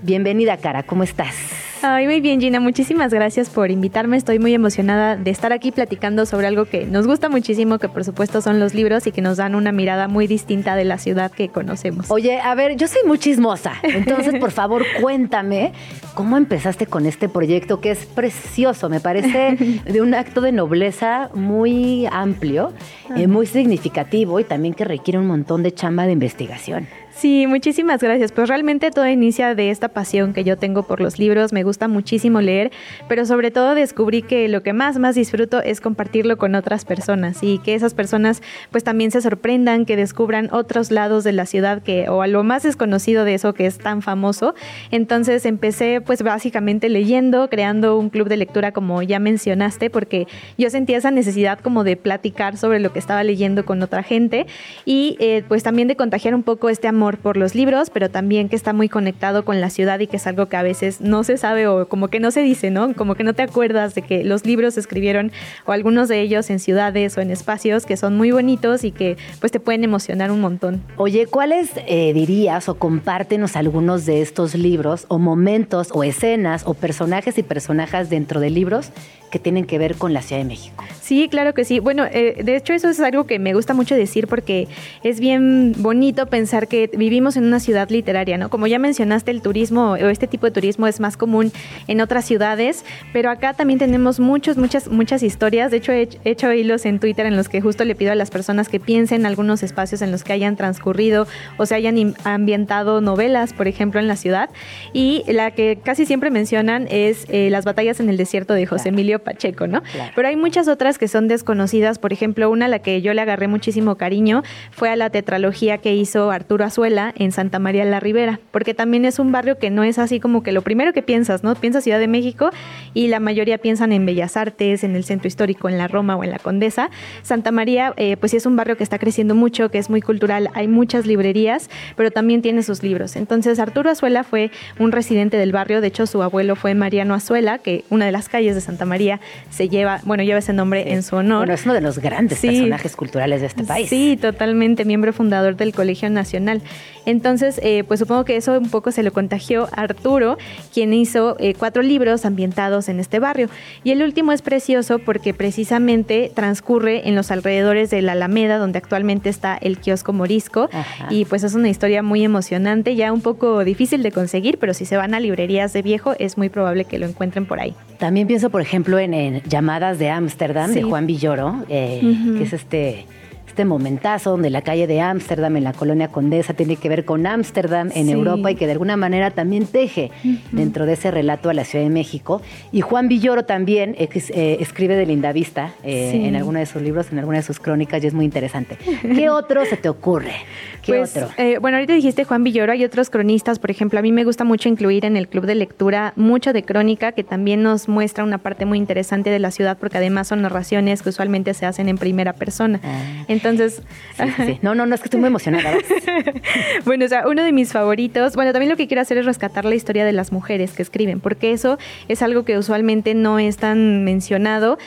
[SPEAKER 5] Bienvenida, Cara, ¿cómo estás?
[SPEAKER 8] Ay, muy bien, Gina. Muchísimas gracias por invitarme. Estoy muy emocionada de estar aquí platicando sobre algo que nos gusta muchísimo, que por supuesto son los libros y que nos dan una mirada muy distinta de la ciudad que conocemos.
[SPEAKER 5] Oye, a ver, yo soy muy chismosa. Entonces, por favor, cuéntame cómo empezaste con este proyecto que es precioso. Me parece de un acto de nobleza muy amplio, eh, muy significativo y también que requiere un montón de chamba de investigación.
[SPEAKER 8] Sí, muchísimas gracias. Pues realmente todo inicia de esta pasión que yo tengo por los libros. Me gusta muchísimo leer, pero sobre todo descubrí que lo que más, más disfruto es compartirlo con otras personas y que esas personas pues también se sorprendan, que descubran otros lados de la ciudad que o a lo más desconocido de eso que es tan famoso. Entonces empecé pues básicamente leyendo, creando un club de lectura como ya mencionaste, porque yo sentía esa necesidad como de platicar sobre lo que estaba leyendo con otra gente y eh, pues también de contagiar un poco este amor por los libros, pero también que está muy conectado con la ciudad y que es algo que a veces no se sabe o como que no se dice, ¿no? Como que no te acuerdas de que los libros se escribieron o algunos de ellos en ciudades o en espacios que son muy bonitos y que pues te pueden emocionar un montón.
[SPEAKER 5] Oye, ¿cuáles eh, dirías o compártenos algunos de estos libros o momentos o escenas o personajes y personajes dentro de libros que tienen que ver con la Ciudad de México.
[SPEAKER 8] Sí, claro que sí. Bueno, eh, de hecho eso es algo que me gusta mucho decir porque es bien bonito pensar que vivimos en una ciudad literaria, ¿no? Como ya mencionaste, el turismo o este tipo de turismo es más común en otras ciudades, pero acá también tenemos muchos, muchas, muchas historias. De hecho, he hecho hilos en Twitter en los que justo le pido a las personas que piensen algunos espacios en los que hayan transcurrido o se hayan ambientado novelas, por ejemplo, en la ciudad. Y la que casi siempre mencionan es eh, las batallas en el desierto de José Emilio Pacheco, ¿no? Pero hay muchas otras que son desconocidas. Por ejemplo, una a la que yo le agarré muchísimo cariño fue a la tetralogía que hizo Arturo Azuela en Santa María la Ribera, porque también es un barrio que no es así como que lo primero que piensas, ¿no? Piensas Ciudad de México y la mayoría piensan en Bellas Artes, en el centro histórico, en la Roma o en la Condesa. Santa María, eh, pues sí es un barrio que está creciendo mucho, que es muy cultural, hay muchas librerías, pero también tiene sus libros. Entonces, Arturo Azuela fue un residente del barrio, de hecho su abuelo fue Mariano Azuela, que una de las calles de Santa María se lleva, bueno, lleva ese nombre en su honor.
[SPEAKER 5] Bueno, es uno de los grandes personajes culturales de este país.
[SPEAKER 8] Sí, totalmente, miembro fundador del Colegio Nacional. Entonces, eh, pues supongo que eso un poco se lo contagió a Arturo, quien hizo eh, cuatro libros ambientados en este barrio. Y el último es precioso porque precisamente transcurre en los alrededores de la Alameda, donde actualmente está el kiosco Morisco. Y pues es una historia muy emocionante, ya un poco difícil de conseguir, pero si se van a librerías de viejo, es muy probable que lo encuentren por ahí.
[SPEAKER 5] También pienso, por ejemplo, en, Llamadas de Ámsterdam, de Juan Villoro, eh, que es este este momentazo donde la calle de Ámsterdam en la colonia Condesa tiene que ver con Ámsterdam en Europa y que de alguna manera también teje dentro de ese relato a la Ciudad de México. Y Juan Villoro también eh, escribe de Linda Vista eh, en alguno de sus libros, en alguna de sus crónicas y es muy interesante. ¿Qué otro se te ocurre?
[SPEAKER 8] pues, eh, bueno, ahorita dijiste Juan Villoro, hay otros cronistas, por ejemplo, a mí me gusta mucho incluir en el club de lectura mucho de crónica, que también nos muestra una parte muy interesante de la ciudad, porque además son narraciones que usualmente se hacen en primera persona. Ah. Entonces...
[SPEAKER 5] No, no, no, es que estoy muy emocionada.
[SPEAKER 8] bueno, o sea, uno de mis favoritos, bueno, también lo que quiero hacer es rescatar la historia de las mujeres que escriben, porque eso es algo que usualmente no es tan mencionado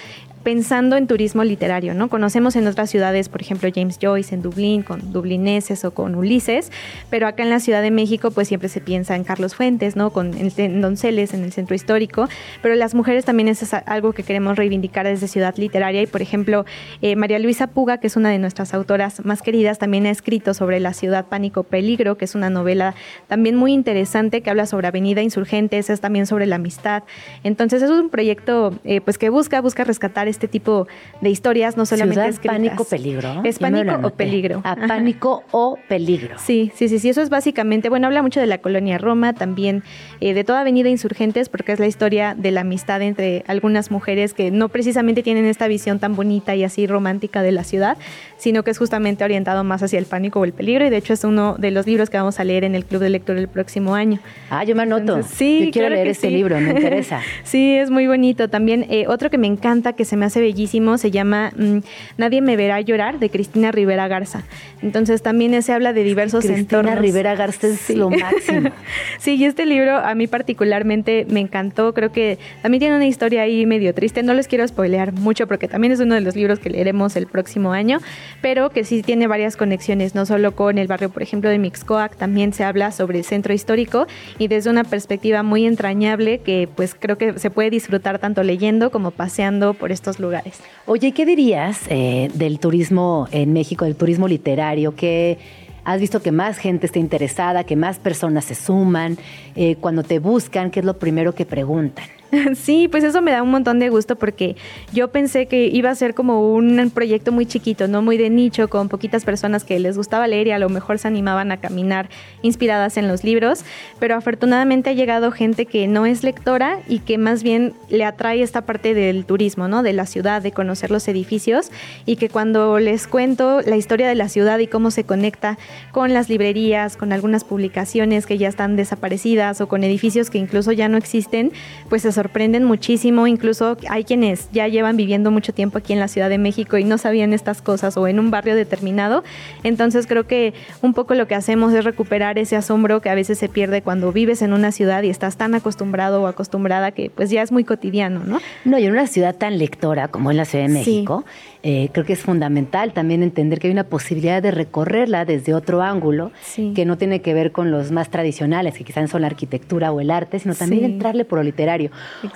[SPEAKER 8] pensando en turismo literario, ¿no? Conocemos en otras ciudades, por ejemplo, James Joyce en Dublín, con dublineses o con Ulises, pero acá en la Ciudad de México, pues siempre se piensa en Carlos Fuentes, ¿no? Con el, Donceles en el centro histórico, pero las mujeres también es algo que queremos reivindicar desde Ciudad Literaria y, por ejemplo, eh, María Luisa Puga, que es una de nuestras autoras más queridas, también ha escrito sobre la ciudad Pánico Peligro, que es una novela también muy interesante que habla sobre Avenida Insurgentes, es también sobre la amistad. Entonces es un proyecto eh, pues que busca, busca rescatar este tipo de historias, no solamente
[SPEAKER 5] Ciudad pánico, peligro.
[SPEAKER 8] Es pánico o peligro.
[SPEAKER 5] A pánico o peligro.
[SPEAKER 8] Sí, sí, sí, sí, eso es básicamente, bueno, habla mucho de la colonia Roma, también eh, de toda Avenida Insurgentes, porque es la historia de la amistad entre algunas mujeres que no precisamente tienen esta visión tan bonita y así romántica de la ciudad, sino que es justamente orientado más hacia el pánico o el peligro, y de hecho es uno de los libros que vamos a leer en el Club de Lectura el próximo año.
[SPEAKER 5] Ah, yo me anoto. sí, yo quiero leer este libro, me interesa.
[SPEAKER 8] sí, es muy bonito. También eh, otro que me encanta, que se me hace bellísimo, se llama mm, Nadie me verá llorar, de Cristina Rivera Garza. Entonces también se habla de diversos
[SPEAKER 5] Cristina Rivera Garza es lo máximo.
[SPEAKER 8] sí, y este libro a mí particularmente me encantó, creo que también tiene una historia ahí medio triste, no les quiero spoilear mucho porque también es uno de los libros que leeremos el próximo año, pero que sí tiene varias conexiones, no solo con el barrio, por ejemplo, de Mixcoac, también se habla sobre el centro histórico y desde una perspectiva muy entrañable que pues creo que se puede disfrutar tanto leyendo como paseando por estos lugares.
[SPEAKER 5] Oye, ¿qué dirías eh, del turismo en México, del turismo literario? que has visto que más gente está interesada, que más personas se suman? Eh, cuando te buscan, ¿qué es lo primero que preguntan?
[SPEAKER 8] Sí, pues eso me da un montón de gusto porque yo pensé que iba a ser como un proyecto muy chiquito, no muy de nicho, con poquitas personas que les gustaba leer y a lo mejor se animaban a caminar inspiradas en los libros, pero afortunadamente ha llegado gente que no es lectora y que más bien le atrae esta parte del turismo, ¿no? De la ciudad, de conocer los edificios. Y que cuando les cuento la historia de la ciudad y cómo se conecta con las librerías, con algunas publicaciones que ya están desaparecidas o con edificios que incluso ya no existen, pues se sorprenden muchísimo. Incluso hay quienes ya llevan viviendo mucho tiempo aquí en la Ciudad de México y no sabían estas cosas o en un barrio determinado. Entonces creo que un poco lo que hacemos es recuperar ese asombro que a veces se pierde cuando vives en una ciudad y estás tan acostumbrado o acostumbrada que pues ya es muy cotidiano, ¿no?
[SPEAKER 5] No, y en una ciudad tan lectora como en la Ciudad de México, eh, creo que es fundamental también entender que hay una posibilidad de recorrerla desde otro ángulo, que no tiene que ver con los más tradicionales, que quizás son la arquitectura o el arte, sino también entrarle por lo literario.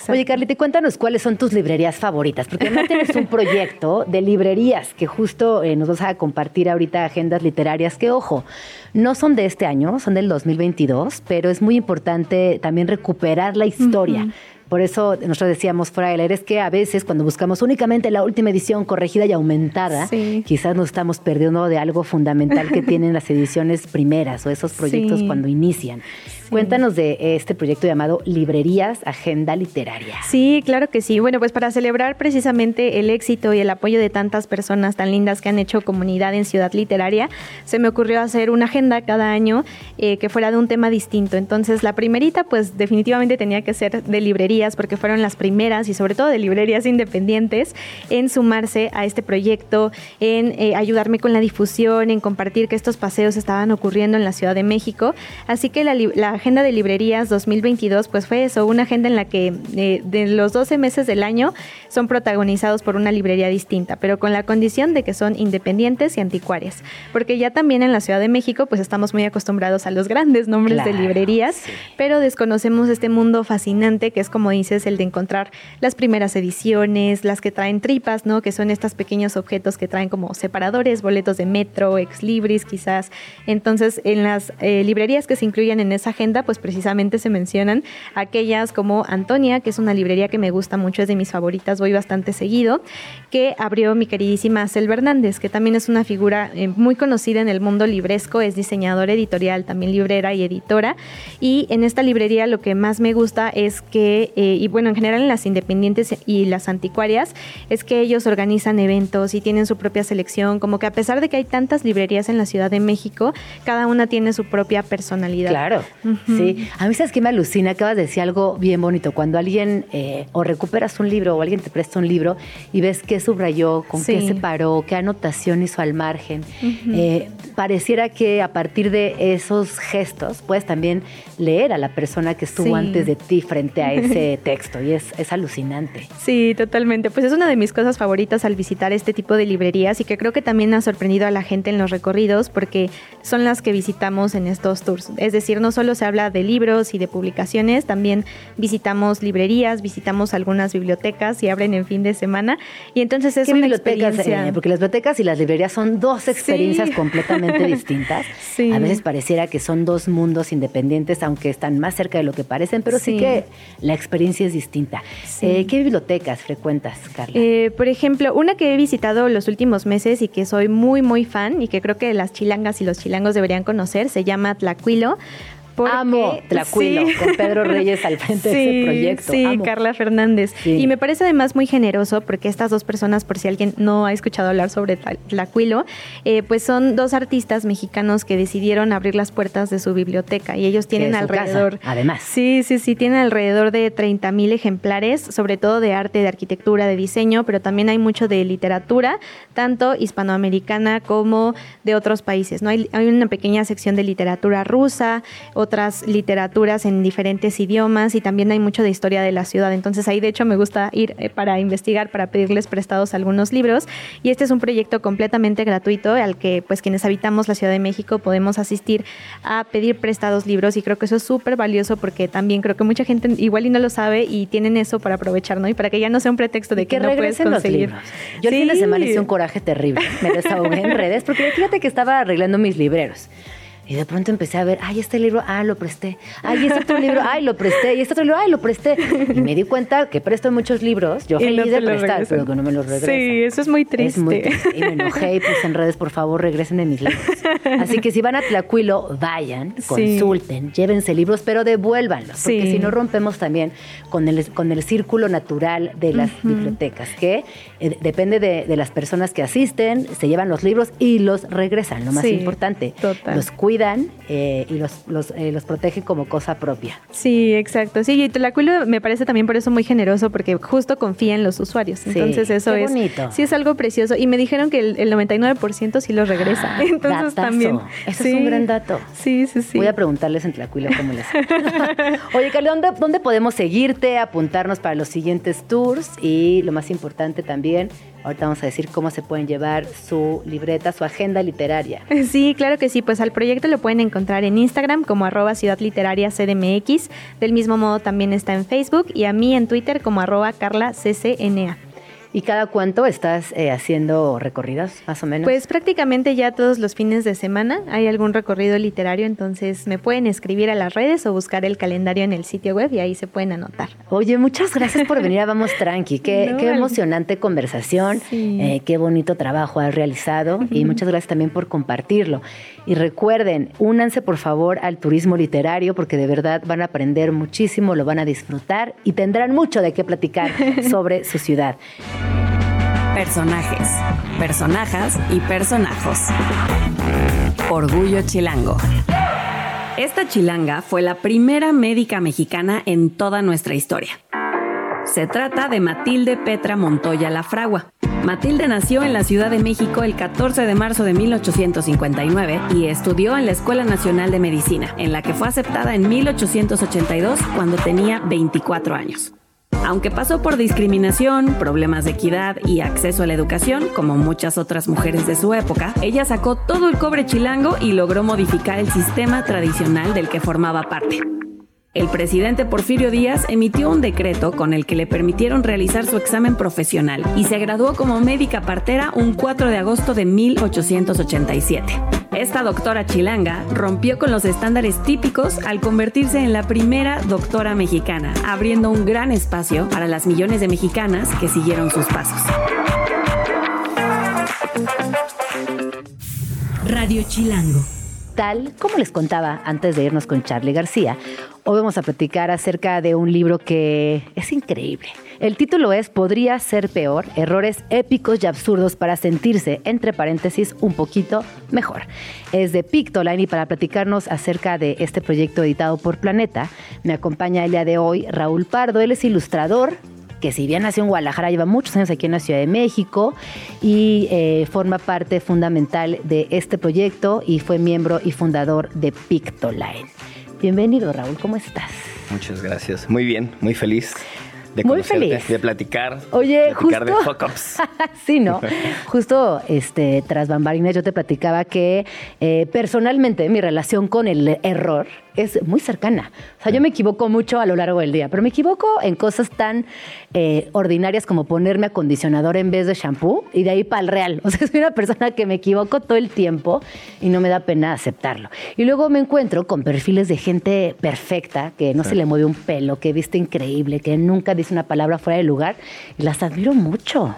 [SPEAKER 5] Oye, Carlita, cuéntanos cuáles son tus librerías favoritas, porque además tienes un proyecto de librerías que justo eh, nos vas a compartir ahorita agendas literarias que, ojo, no son de este año, son del 2022, pero es muy importante también recuperar la historia. Por eso nosotros decíamos fuera de leer, es que a veces cuando buscamos únicamente la última edición corregida y aumentada, quizás nos estamos perdiendo de algo fundamental que tienen las ediciones primeras o esos proyectos cuando inician. Cuéntanos de este proyecto llamado Librerías Agenda Literaria.
[SPEAKER 8] Sí, claro que sí. Bueno, pues para celebrar precisamente el éxito y el apoyo de tantas personas tan lindas que han hecho comunidad en Ciudad Literaria, se me ocurrió hacer una agenda cada año eh, que fuera de un tema distinto. Entonces, la primerita, pues definitivamente tenía que ser de librerías, porque fueron las primeras y sobre todo de librerías independientes en sumarse a este proyecto, en eh, ayudarme con la difusión, en compartir que estos paseos estaban ocurriendo en la Ciudad de México. Así que la, la Agenda de Librerías 2022, pues fue eso, una agenda en la que eh, de los 12 meses del año son protagonizados por una librería distinta, pero con la condición de que son independientes y anticuarias, porque ya también en la Ciudad de México pues estamos muy acostumbrados a los grandes nombres de librerías, pero desconocemos este mundo fascinante que es como dices el de encontrar las primeras ediciones, las que traen tripas, ¿no? Que son estos pequeños objetos que traen como separadores, boletos de metro, ex libris quizás. Entonces, en las eh, librerías que se incluyen en esa agenda pues precisamente se mencionan aquellas como Antonia, que es una librería que me gusta mucho, es de mis favoritas, voy bastante seguido, que abrió mi queridísima Selva Hernández, que también es una figura eh, muy conocida en el mundo libresco, es diseñadora editorial, también librera y editora. Y en esta librería lo que más me gusta es que, eh, y bueno, en general en las independientes y las anticuarias, es que ellos organizan eventos y tienen su propia selección, como que a pesar de que hay tantas librerías en la Ciudad de México, cada una tiene su propia personalidad.
[SPEAKER 5] Claro. Sí, a mí sabes que me alucina, acabas de decir algo bien bonito, cuando alguien eh, o recuperas un libro o alguien te presta un libro y ves qué subrayó, con qué se paró, qué anotación hizo al margen, eh, pareciera que a partir de esos gestos puedes también leer a la persona que estuvo antes de ti frente a ese texto y es, es alucinante.
[SPEAKER 8] Sí, totalmente. Pues es una de mis cosas favoritas al visitar este tipo de librerías y que creo que también ha sorprendido a la gente en los recorridos porque son las que visitamos en estos tours. Es decir, no solo se habla de libros y de publicaciones, también visitamos librerías, visitamos algunas bibliotecas y abren en fin de semana. Y entonces es una experiencia.
[SPEAKER 5] Eh, porque las bibliotecas y las librerías son dos experiencias completamente distintas. A veces pareciera que son dos mundos independientes, aunque están más cerca de lo que parecen, pero sí, que la experiencia es distinta. Eh, ¿Qué bibliotecas frecuentas, Carla?
[SPEAKER 8] Eh, por ejemplo, una que he visitado los últimos meses y que soy muy, muy fan y que creo que las chilangas y los chilangos deberían conocer, se llama Tlacuilo.
[SPEAKER 5] Amo Tlacuilo, con Pedro Reyes al frente de ese proyecto.
[SPEAKER 8] Sí, Carla Fernández. Y me parece además muy generoso porque estas dos personas, por si alguien no ha escuchado hablar sobre Tlacuilo, eh, pues son dos artistas mexicanos que decidieron abrir las puertas de su biblioteca y ellos tienen alrededor...
[SPEAKER 5] además.
[SPEAKER 8] Sí, sí, sí, tienen alrededor de 30 mil ejemplares, sobre todo de arte, de arquitectura, de diseño, pero también hay mucho de literatura, tanto hispanoamericana como de otros países. ¿no? Hay, hay una pequeña sección de literatura rusa, otras literaturas en diferentes idiomas y también hay mucho de historia de la ciudad. Entonces ahí de hecho me gusta ir eh, para investigar, para pedirles prestados algunos libros. Y este es un proyecto completamente gratuito al que pues quienes habitamos la Ciudad de México podemos asistir a pedir prestados libros y creo que eso es súper valioso porque también creo que mucha gente igual y no lo sabe y tienen eso para aprovechar, ¿no? Y para que ya no sea un pretexto de que, no puedes conseguir.
[SPEAKER 5] Los Yo el fin de semana hice un coraje terrible. Me desahogué en redes porque fíjate que estaba arreglando mis libreros. Y de pronto empecé a ver, ay, este libro, ah, lo presté. Ay, este otro libro, ay, lo presté. Y este otro libro, ay, lo presté. Y me di cuenta que presto muchos libros, yo
[SPEAKER 8] no
[SPEAKER 5] feliz
[SPEAKER 8] te
[SPEAKER 5] de prestar,
[SPEAKER 8] regresan.
[SPEAKER 5] pero que no me los regresan.
[SPEAKER 8] Sí, eso es muy triste.
[SPEAKER 5] Es muy triste. Y me enojé y puse en redes, por favor, regresen de mis libros. Así que si van a Tlacuilo, vayan,
[SPEAKER 8] Sí.
[SPEAKER 5] consulten, llévense libros, pero devuélvanlos. Porque
[SPEAKER 8] Sí.
[SPEAKER 5] si no rompemos también con el, con el círculo natural de las bibliotecas, que eh, depende de, de las personas que asisten, se llevan los libros y los regresan, lo más
[SPEAKER 8] Sí,
[SPEAKER 5] importante.
[SPEAKER 8] total.
[SPEAKER 5] Los cuidan eh, y los, los, eh, los protegen como cosa propia.
[SPEAKER 8] Sí, exacto. Sí, y Tlacuilo me parece también por eso muy generoso, porque justo confía en los usuarios.
[SPEAKER 5] Sí,
[SPEAKER 8] Entonces eso
[SPEAKER 5] qué
[SPEAKER 8] es...
[SPEAKER 5] bonito.
[SPEAKER 8] Sí, es algo precioso. Y me dijeron que el, el 99% sí los regresa. Entonces
[SPEAKER 5] Datazo.
[SPEAKER 8] también... Sí.
[SPEAKER 5] es un gran dato.
[SPEAKER 8] Sí, sí, sí.
[SPEAKER 5] Voy a preguntarles en Tlacuilo cómo les Oye, Carly, ¿dónde, ¿dónde podemos seguirte, apuntarnos para los siguientes tours? Y lo más importante también, ahorita vamos a decir cómo se pueden llevar su libreta, su agenda literaria.
[SPEAKER 8] Sí, claro que sí. Pues al proyecto lo pueden encontrar en Instagram como arroba Ciudad Literaria CDMX. Del mismo modo también está en Facebook y a mí en Twitter como arroba Carla.
[SPEAKER 5] ¿Y cada cuánto estás eh, haciendo recorridos, más o menos?
[SPEAKER 8] Pues prácticamente ya todos los fines de semana hay algún recorrido literario, entonces me pueden escribir a las redes o buscar el calendario en el sitio web y ahí se pueden anotar.
[SPEAKER 5] Oye, muchas gracias por venir a Vamos Tranqui. Qué,
[SPEAKER 8] No,
[SPEAKER 5] qué
[SPEAKER 8] al-
[SPEAKER 5] emocionante conversación.
[SPEAKER 8] Sí.
[SPEAKER 5] eh, qué bonito trabajo has realizado. Y muchas gracias también por compartirlo. Y recuerden, únanse por favor al turismo literario porque de verdad van a aprender muchísimo, lo van a disfrutar y tendrán mucho de qué platicar sobre su ciudad.
[SPEAKER 9] Personajes, personajas y personajos. Orgullo Chilango. Esta chilanga fue la primera médica mexicana en toda nuestra historia. Se trata de Matilde Petra Montoya La Fragua. Matilde nació en la Ciudad de México el 14 de marzo de 1859 y estudió en la Escuela Nacional de Medicina, en la que fue aceptada en 1882 cuando tenía 24 años. Aunque pasó por discriminación, problemas de equidad y acceso a la educación, como muchas otras mujeres de su época, ella sacó todo el cobre chilango y logró modificar el sistema tradicional del que formaba parte. El presidente Porfirio Díaz emitió un decreto con el que le permitieron realizar su examen profesional y se graduó como médica partera un 4 de agosto de 1887. Esta doctora chilanga rompió con los estándares típicos al convertirse en la primera doctora mexicana, abriendo un gran espacio para las millones de mexicanas que siguieron sus pasos.
[SPEAKER 1] Radio Chilango.
[SPEAKER 5] Tal como les contaba antes de irnos con Charlie García, hoy vamos a platicar acerca de un libro que es increíble. El título es Podría ser peor, errores épicos y absurdos para sentirse, entre paréntesis, un poquito mejor. Es de Pictoline y para platicarnos acerca de este proyecto editado por Planeta, me acompaña el día de hoy Raúl Pardo, él es ilustrador, que si bien nació en Guadalajara, lleva muchos años aquí en la Ciudad de México y eh, forma parte fundamental de este proyecto y fue miembro y fundador de Pictoline. Bienvenido, Raúl, ¿cómo estás?
[SPEAKER 10] Muchas gracias. Muy bien, muy feliz de
[SPEAKER 5] Muy feliz.
[SPEAKER 10] de platicar,
[SPEAKER 5] Oye,
[SPEAKER 10] platicar
[SPEAKER 5] justo.
[SPEAKER 10] de fuck-ups.
[SPEAKER 5] sí, ¿no? Justo este, tras bambalinas yo te platicaba que eh, personalmente mi relación con el error es muy cercana. O sea, yo me equivoco mucho a lo largo del día, pero me equivoco en cosas tan eh, ordinarias como ponerme acondicionador en vez de shampoo y de ahí para el real. O sea, soy una persona que me equivoco todo el tiempo y no me da pena aceptarlo. Y luego me encuentro con perfiles de gente perfecta, que no se le mueve un pelo, que viste increíble, que nunca dice una palabra fuera de lugar y las admiro mucho.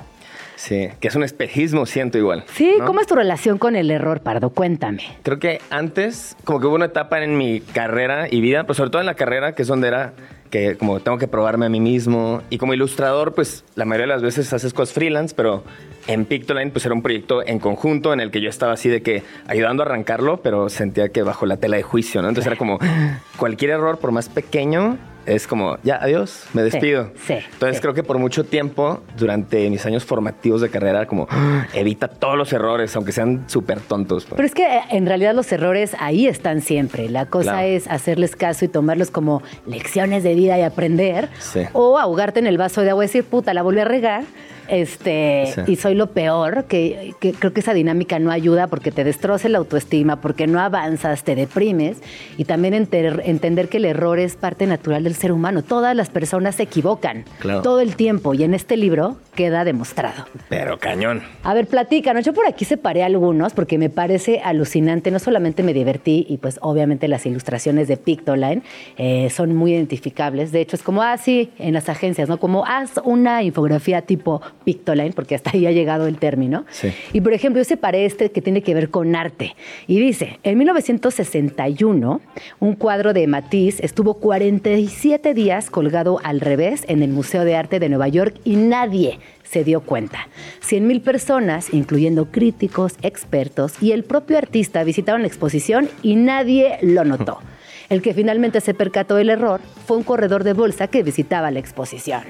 [SPEAKER 10] Sí, que es un espejismo, siento igual.
[SPEAKER 5] Sí,
[SPEAKER 10] ¿no?
[SPEAKER 5] ¿cómo es tu relación con el error, Pardo? Cuéntame.
[SPEAKER 10] Creo que antes, como que hubo una etapa en mi carrera y vida, pues sobre todo en la carrera, que es donde era que como tengo que probarme a mí mismo. Y como ilustrador, pues la mayoría de las veces haces cosas freelance, pero en Pictoline pues era un proyecto en conjunto en el que yo estaba así de que ayudando a arrancarlo, pero sentía que bajo la tela de juicio, ¿no? Entonces era como cualquier error, por más pequeño, es como, ya, adiós, me despido.
[SPEAKER 5] sí,
[SPEAKER 10] Entonces
[SPEAKER 5] sí.
[SPEAKER 10] creo que por mucho tiempo, durante mis años formativos de carrera, era como, "Ah, evita todos los errores, aunque sean súper tontos. pues".
[SPEAKER 5] Pero es que eh, en realidad los errores ahí están siempre. La cosa
[SPEAKER 10] Claro.
[SPEAKER 5] es hacerles caso y tomarlos como lecciones de vida y aprender.
[SPEAKER 10] Sí.
[SPEAKER 5] O ahogarte en el vaso de agua y decir, puta, la volví a regar. Este,
[SPEAKER 10] Sí.
[SPEAKER 5] y soy lo peor, que, que creo que esa dinámica no ayuda porque te destroza la autoestima, porque no avanzas, te deprimes, y también enter- entender que el error es parte natural del ser humano. Todas las personas se equivocan
[SPEAKER 10] Claro.
[SPEAKER 5] todo el tiempo, y en este libro queda demostrado.
[SPEAKER 10] Pero cañón.
[SPEAKER 5] A ver, platícanos. Yo por aquí separé algunos porque me parece alucinante. No solamente me divertí y pues obviamente las ilustraciones de Pictoline eh, son muy identificables. De hecho, es como, ah, sí, en las agencias, ¿no? Como haz una infografía tipo Pictoline, porque hasta ahí ha llegado el término.
[SPEAKER 10] Sí.
[SPEAKER 5] Y por ejemplo, yo separé este que tiene que ver con arte. Y dice, en 1961, un cuadro de Matisse estuvo 47 días colgado al revés en el Museo de Arte de Nueva York y nadie se dio cuenta. 100.000 personas, incluyendo críticos, expertos y el propio artista, visitaron la exposición y nadie lo notó. El que finalmente se percató del error fue un corredor de bolsa que visitaba la exposición.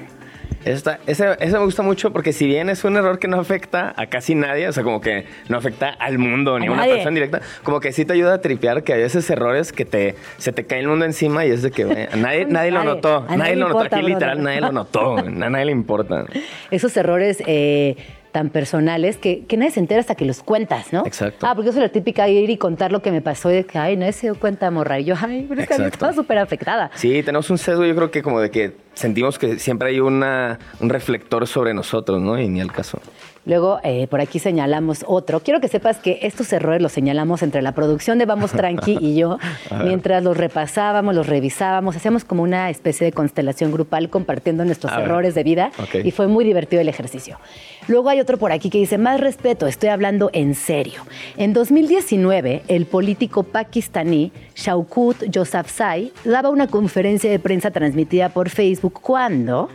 [SPEAKER 10] Esta, ese, ese me gusta mucho porque si bien es un error que no afecta a casi nadie, o sea, como que no afecta al mundo ni
[SPEAKER 5] A
[SPEAKER 10] una
[SPEAKER 5] nadie.
[SPEAKER 10] persona directa, como que sí te ayuda a tripear que hay veces errores que te, se te cae el mundo encima y es de que nadie, nadie lo notó.
[SPEAKER 5] Nadie
[SPEAKER 10] Nadie, lo notó. Aquí literal nadie lo notó. A nadie le importa.
[SPEAKER 5] Esos errores eh, tan personales que, que nadie se entera hasta que los cuentas, ¿no?
[SPEAKER 10] Exacto.
[SPEAKER 5] Ah, porque yo soy la típica ir y contar lo que me pasó y de que, ay, nadie se dio cuenta, morra. Y yo, ay, pero es que estaba súper afectada.
[SPEAKER 10] Sí, tenemos un sesgo, yo creo que como de que sentimos que siempre hay una, un reflector sobre nosotros, ¿no? Y ni al caso.
[SPEAKER 5] Luego, eh, por aquí señalamos otro. Quiero que sepas que estos errores los señalamos entre la producción de Vamos Tranqui y yo, mientras los repasábamos, los revisábamos, hacíamos como una especie de constelación grupal compartiendo nuestros
[SPEAKER 10] A ver.
[SPEAKER 5] errores de vida y fue muy divertido el ejercicio. Luego hay otro por aquí que dice, más respeto, estoy hablando en serio. En 2019, el político pakistaní Shaukat Yousafzai daba una conferencia de prensa transmitida por Facebook cuando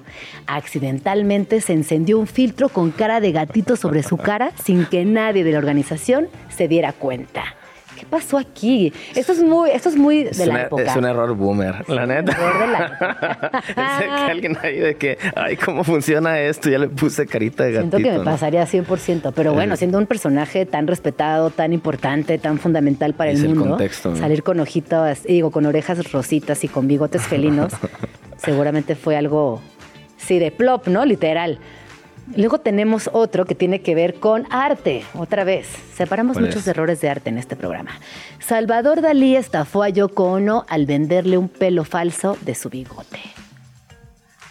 [SPEAKER 5] accidentalmente se encendió un filtro con cara de gatito sobre su cara sin que nadie de la organización se diera cuenta. ¿Qué pasó aquí? Esto es muy, esto es muy de
[SPEAKER 10] Es,
[SPEAKER 5] la
[SPEAKER 10] una-
[SPEAKER 5] época.
[SPEAKER 10] es un error boomer, la neta.
[SPEAKER 5] error de la
[SPEAKER 10] que alguien ahí de que, ay, ¿cómo funciona esto? Ya le puse carita de gatito.
[SPEAKER 5] Siento que me
[SPEAKER 10] ¿no?
[SPEAKER 5] pasaría 100%, pero bueno, siendo un personaje tan respetado, tan importante, tan fundamental para
[SPEAKER 10] Es
[SPEAKER 5] el
[SPEAKER 10] el
[SPEAKER 5] mundo, salir con ojitos, digo, con orejas rositas y con bigotes felinos, seguramente fue algo, sí, de plop, ¿no? Literal. Luego tenemos otro que tiene que ver con arte, otra vez. Separamos
[SPEAKER 10] ¿Cuál
[SPEAKER 5] muchos
[SPEAKER 10] es?
[SPEAKER 5] errores de arte en este programa. Salvador Dalí estafó a Yoko Ono al venderle un pelo falso de su bigote.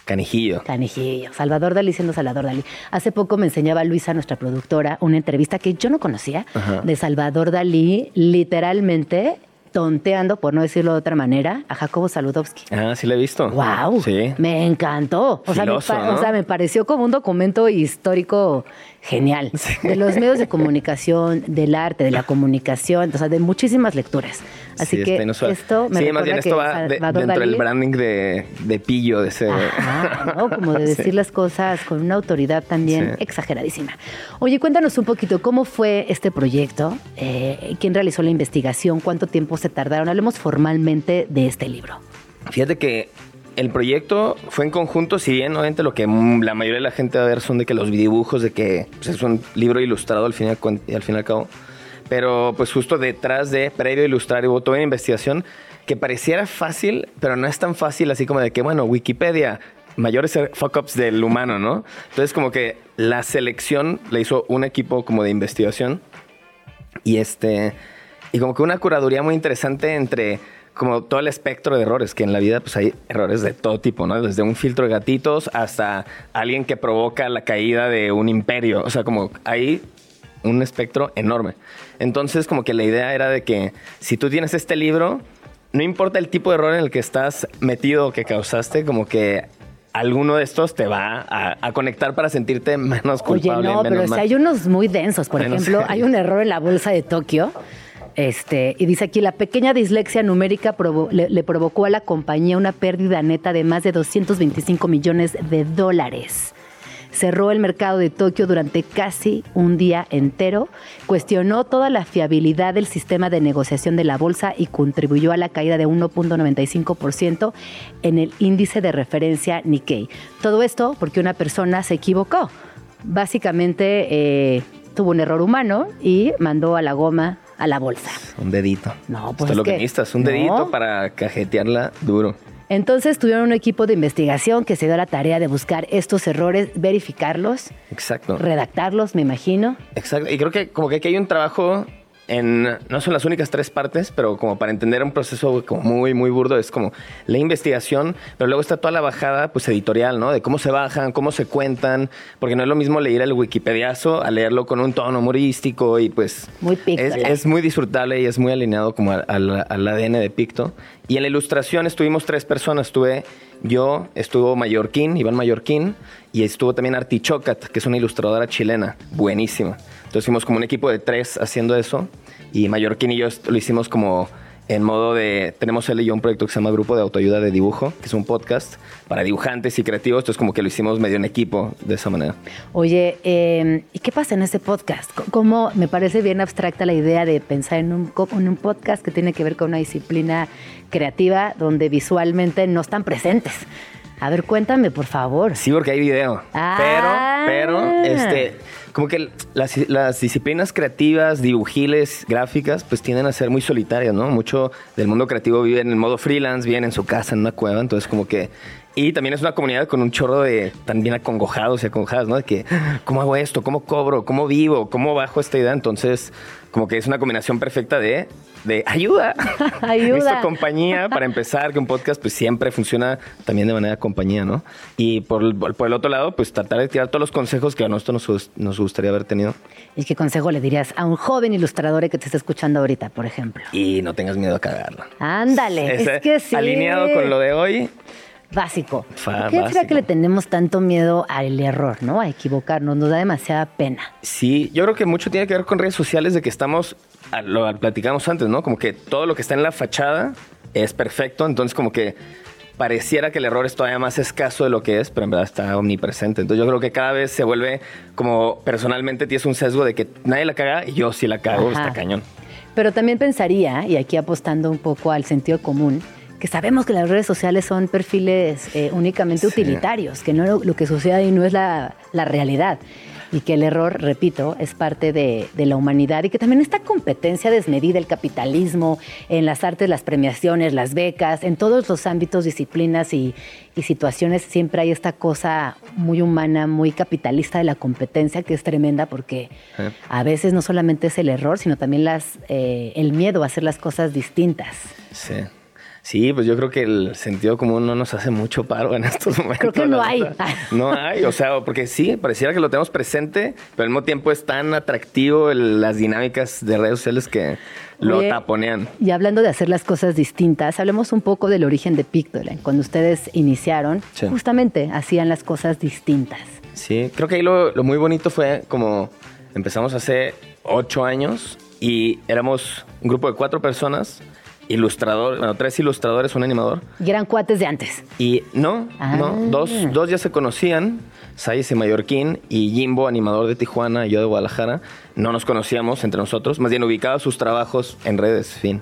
[SPEAKER 10] Canijillo.
[SPEAKER 5] Canijillo. Salvador Dalí siendo Salvador Dalí. Hace poco me enseñaba Luisa, nuestra productora, una entrevista que yo no conocía
[SPEAKER 10] Ajá.
[SPEAKER 5] de Salvador Dalí, literalmente tonteando, por no decirlo de otra manera, a Jacobo Saludowski.
[SPEAKER 10] Ah, sí lo he visto.
[SPEAKER 5] ¡Wow!
[SPEAKER 10] Sí.
[SPEAKER 5] Me encantó. O sea, me, o sea, me pareció como un documento histórico genial. De los medios de comunicación, del arte, de la comunicación, o sea, de muchísimas lecturas. Así
[SPEAKER 10] Sí,
[SPEAKER 5] que esto me
[SPEAKER 10] Sí,
[SPEAKER 5] recuerda
[SPEAKER 10] más bien
[SPEAKER 5] que
[SPEAKER 10] esto va de- dentro del branding de, de pillo de ese.
[SPEAKER 5] Ajá, ¿no? Como de decir
[SPEAKER 10] Sí.
[SPEAKER 5] las cosas con una autoridad también exageradísima. Oye, cuéntanos un poquito cómo fue este proyecto, Eh, quién realizó la investigación, cuánto tiempo se tardaron. Hablemos formalmente de este libro.
[SPEAKER 10] Fíjate que el proyecto fue en conjunto, si bien obviamente lo que la mayoría de la gente va a ver son de que los dibujos, de que pues, es un libro ilustrado al fin, y al, y fin y al cabo. Pero pues justo detrás de previo ilustrar hubo toda una investigación que pareciera fácil, pero no es tan fácil así como de que, bueno, Wikipedia, mayores fuck-ups del humano, ¿no? Entonces como que la selección la hizo un equipo como de investigación y este y como que una curaduría muy interesante entre como todo el espectro de errores que en la vida pues hay errores de todo tipo no desde un filtro de gatitos hasta alguien que provoca la caída de un imperio o sea como hay un espectro enorme entonces como que la idea era de que si tú tienes este libro no importa el tipo de error en el que estás metido o que causaste como que alguno de estos te va a, a conectar para sentirte menos
[SPEAKER 5] Oye,
[SPEAKER 10] culpable
[SPEAKER 5] no,
[SPEAKER 10] menos
[SPEAKER 5] pero si hay unos muy densos. Por
[SPEAKER 10] Menos
[SPEAKER 5] ejemplo,
[SPEAKER 10] serio.
[SPEAKER 5] hay un error en la bolsa de Tokio. Este, y dice aquí, la pequeña dislexia numérica le provocó a la compañía una pérdida neta de más de 225 millones de dólares. Cerró el mercado de Tokio durante casi un día entero, cuestionó toda la fiabilidad del sistema de negociación de la bolsa y contribuyó a la caída de 1.95% en el índice de referencia Nikkei. Todo esto porque una persona se equivocó. Básicamente eh, tuvo un error humano y mandó a la goma a la bolsa.
[SPEAKER 10] Un dedito.
[SPEAKER 5] No, pues
[SPEAKER 10] Esto es que un
[SPEAKER 5] no.
[SPEAKER 10] dedito para cajetearla duro.
[SPEAKER 5] Entonces tuvieron un equipo de investigación que se dio la tarea de buscar estos errores, verificarlos,
[SPEAKER 10] Exacto.
[SPEAKER 5] redactarlos, me imagino.
[SPEAKER 10] Exacto. Y creo que como que aquí hay un trabajo en, no son las únicas tres partes, pero como para entender un proceso como muy, muy burdo, es como la investigación, pero luego está toda la bajada pues editorial, ¿no? De cómo se bajan, cómo se cuentan, porque no es lo mismo leer el Wikipediazo a leerlo con un tono humorístico y pues...
[SPEAKER 5] Muy
[SPEAKER 10] es, es muy disfrutable y es muy alineado como al, al- al ADN de Picto. Y en la ilustración estuvimos tres personas. Estuve yo, estuvo Mallorquín, Iván Mallorquín, y estuvo también Artichocat, que es una ilustradora chilena, buenísima. Entonces fuimos como un equipo de tres haciendo eso. Y Mallorquín y yo lo hicimos como en modo de... Tenemos él y yo un proyecto que se llama Grupo de Autoayuda de Dibujo, que es un podcast para dibujantes y creativos. Entonces como que lo hicimos medio en equipo de esa manera.
[SPEAKER 5] Oye, eh, ¿y qué pasa en ese podcast? ¿Cómo me parece bien abstracta la idea de pensar en un, en un podcast que tiene que ver con una disciplina creativa donde visualmente no están presentes? A ver, cuéntame, por favor.
[SPEAKER 10] Sí, porque hay video.
[SPEAKER 5] Ah.
[SPEAKER 10] Pero, pero, este, como que las, disciplinas creativas, dibujiles, gráficas, pues tienden a ser muy solitarias, ¿no? Mucho del mundo creativo vive en el modo freelance, viven en su casa, en una cueva, entonces como que... Y también es una comunidad con un chorro de también acongojados y acongojadas, ¿no? De que, ¿cómo hago esto? ¿Cómo cobro? ¿Cómo vivo? ¿Cómo bajo esta idea? Entonces, como que es una combinación perfecta de, de ayuda.
[SPEAKER 5] Ayuda.
[SPEAKER 10] Compañía para empezar, que un podcast pues siempre funciona también de manera compañía, ¿no? Y por, el- por el otro lado, pues tratar de tirar todos los consejos que a nosotros nos, nos gustaría haber tenido.
[SPEAKER 5] ¿Y qué consejo le dirías a un joven ilustrador que te está escuchando ahorita, por ejemplo?
[SPEAKER 10] Y no tengas miedo a cagarlo.
[SPEAKER 5] Ándale,
[SPEAKER 10] Ese-
[SPEAKER 5] es que sí.
[SPEAKER 10] Alineado con lo de hoy,
[SPEAKER 5] Básico.
[SPEAKER 10] Fa-
[SPEAKER 5] ¿Por ¿Qué será que le tenemos tanto miedo al error, no? A equivocarnos, nos da demasiada pena.
[SPEAKER 10] Sí, yo creo que mucho tiene que ver con redes sociales de que estamos, lo platicamos antes, ¿no? Como que todo lo que está en la fachada es perfecto, entonces como que pareciera que el error es todavía más escaso de lo que es, pero en verdad está omnipresente. Entonces yo creo que cada vez se vuelve como personalmente tienes un sesgo de que nadie la caga y yo sí la cago,
[SPEAKER 5] Ajá.
[SPEAKER 10] está cañón.
[SPEAKER 5] Pero también pensaría, y aquí apostando un poco al sentido común, que sabemos que las redes sociales son perfiles eh, únicamente utilitarios, que no lo, lo que sucede ahí no es la, la realidad. Y que el error, repito, es parte de, de la humanidad y que también esta competencia desmedida, el capitalismo, en las artes, las premiaciones, las becas, en todos los ámbitos, disciplinas y, y situaciones, siempre hay esta cosa muy humana, muy capitalista de la competencia que es tremenda porque
[SPEAKER 10] Eh.
[SPEAKER 5] a veces no solamente es el error, sino también las, eh, el miedo a hacer las cosas distintas.
[SPEAKER 10] Sí. Sí, pues yo creo que el sentido común no nos hace mucho paro en estos momentos.
[SPEAKER 5] Creo que no hay.
[SPEAKER 10] No hay, o sea, porque sí, pareciera que lo tenemos presente, pero al mismo tiempo es tan atractivo el- las dinámicas de redes sociales que lo
[SPEAKER 5] Oye,
[SPEAKER 10] taponean.
[SPEAKER 5] Y hablando de hacer las cosas distintas, hablemos un poco del origen de Pictoline. Cuando ustedes iniciaron,
[SPEAKER 10] Sí.
[SPEAKER 5] justamente hacían las cosas distintas.
[SPEAKER 10] Sí, creo que ahí lo, lo muy bonito fue como empezamos hace ocho años y éramos un grupo de cuatro personas, ilustrador, bueno, tres ilustradores, un animador.
[SPEAKER 5] Y eran cuates de antes.
[SPEAKER 10] Y no,
[SPEAKER 5] Ah.
[SPEAKER 10] no, dos, dos ya se conocían, Sayes y Mallorquín y Jimbo, animador de Tijuana, y yo de Guadalajara. No nos conocíamos entre nosotros, más bien ubicados sus trabajos en redes, fin.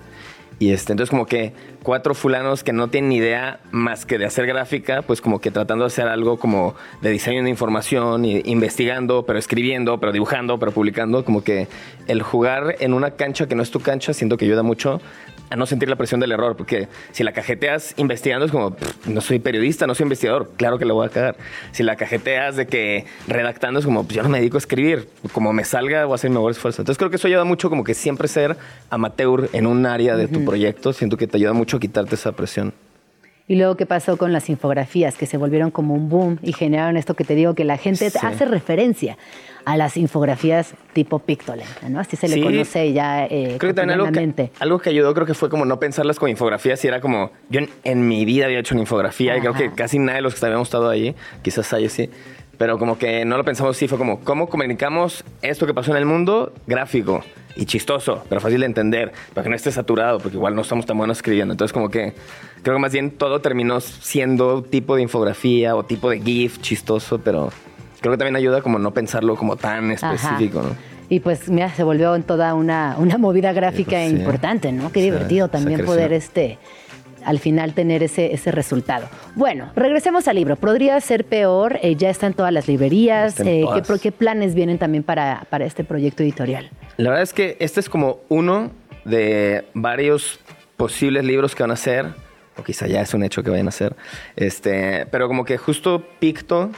[SPEAKER 10] Y este, entonces como que cuatro fulanos que no tienen ni idea más que de hacer gráfica, pues como que tratando de hacer algo como de diseño de información, y investigando, pero escribiendo, pero dibujando, pero publicando, como que el jugar en una cancha que no es tu cancha, siento que ayuda mucho a no sentir la presión del error, porque si la cajeteas investigando es como, "Pff, no soy periodista, no soy investigador, claro que lo voy a cagar. Si la cajeteas de que redactando es como, pues yo no me dedico a escribir, como me salga voy a hacer mi mejor esfuerzo. Entonces creo que eso ayuda mucho como que siempre ser amateur en un área de tu proyecto, siento que te ayuda mucho a quitarte esa presión.
[SPEAKER 5] Y luego, ¿qué pasó con las infografías que se volvieron como un boom y generaron esto que te digo, que la gente
[SPEAKER 10] Sí.
[SPEAKER 5] hace referencia a las infografías tipo Pictoline, ¿no? Así se le
[SPEAKER 10] Sí.
[SPEAKER 5] conoce ya eh,
[SPEAKER 10] Creo que también algo que, algo que ayudó creo que fue como no pensarlas como infografías y era como, yo en, en mi vida había hecho una infografía y creo que
[SPEAKER 5] Ajá.
[SPEAKER 10] casi nadie de los que habíamos estado ahí, quizás hay sí, pero como que no lo pensamos así, fue como, ¿cómo comunicamos esto que pasó en el mundo? Gráfico y chistoso, pero fácil de entender, para que no esté saturado, porque igual no estamos tan buenos escribiendo. Entonces como que creo que más bien todo terminó siendo tipo de infografía o tipo de GIF chistoso, pero creo que también ayuda como no pensarlo como tan
[SPEAKER 5] Ajá.
[SPEAKER 10] específico, ¿no?
[SPEAKER 5] Y pues, mira, se volvió en toda una, una movida gráfica
[SPEAKER 10] pues, sí.
[SPEAKER 5] importante, ¿no? Qué divertido también poder este al final tener ese, ese resultado. Bueno, regresemos al libro. Podría ser peor, eh, ya está en todas las librerías. Eh, ¿qué,
[SPEAKER 10] todas.
[SPEAKER 5] pro- qué planes vienen también para, para este proyecto editorial?
[SPEAKER 10] La verdad es que este es como uno de varios posibles libros que van a hacer o quizá ya es un hecho que vayan a hacer. Este, pero como que justo Picto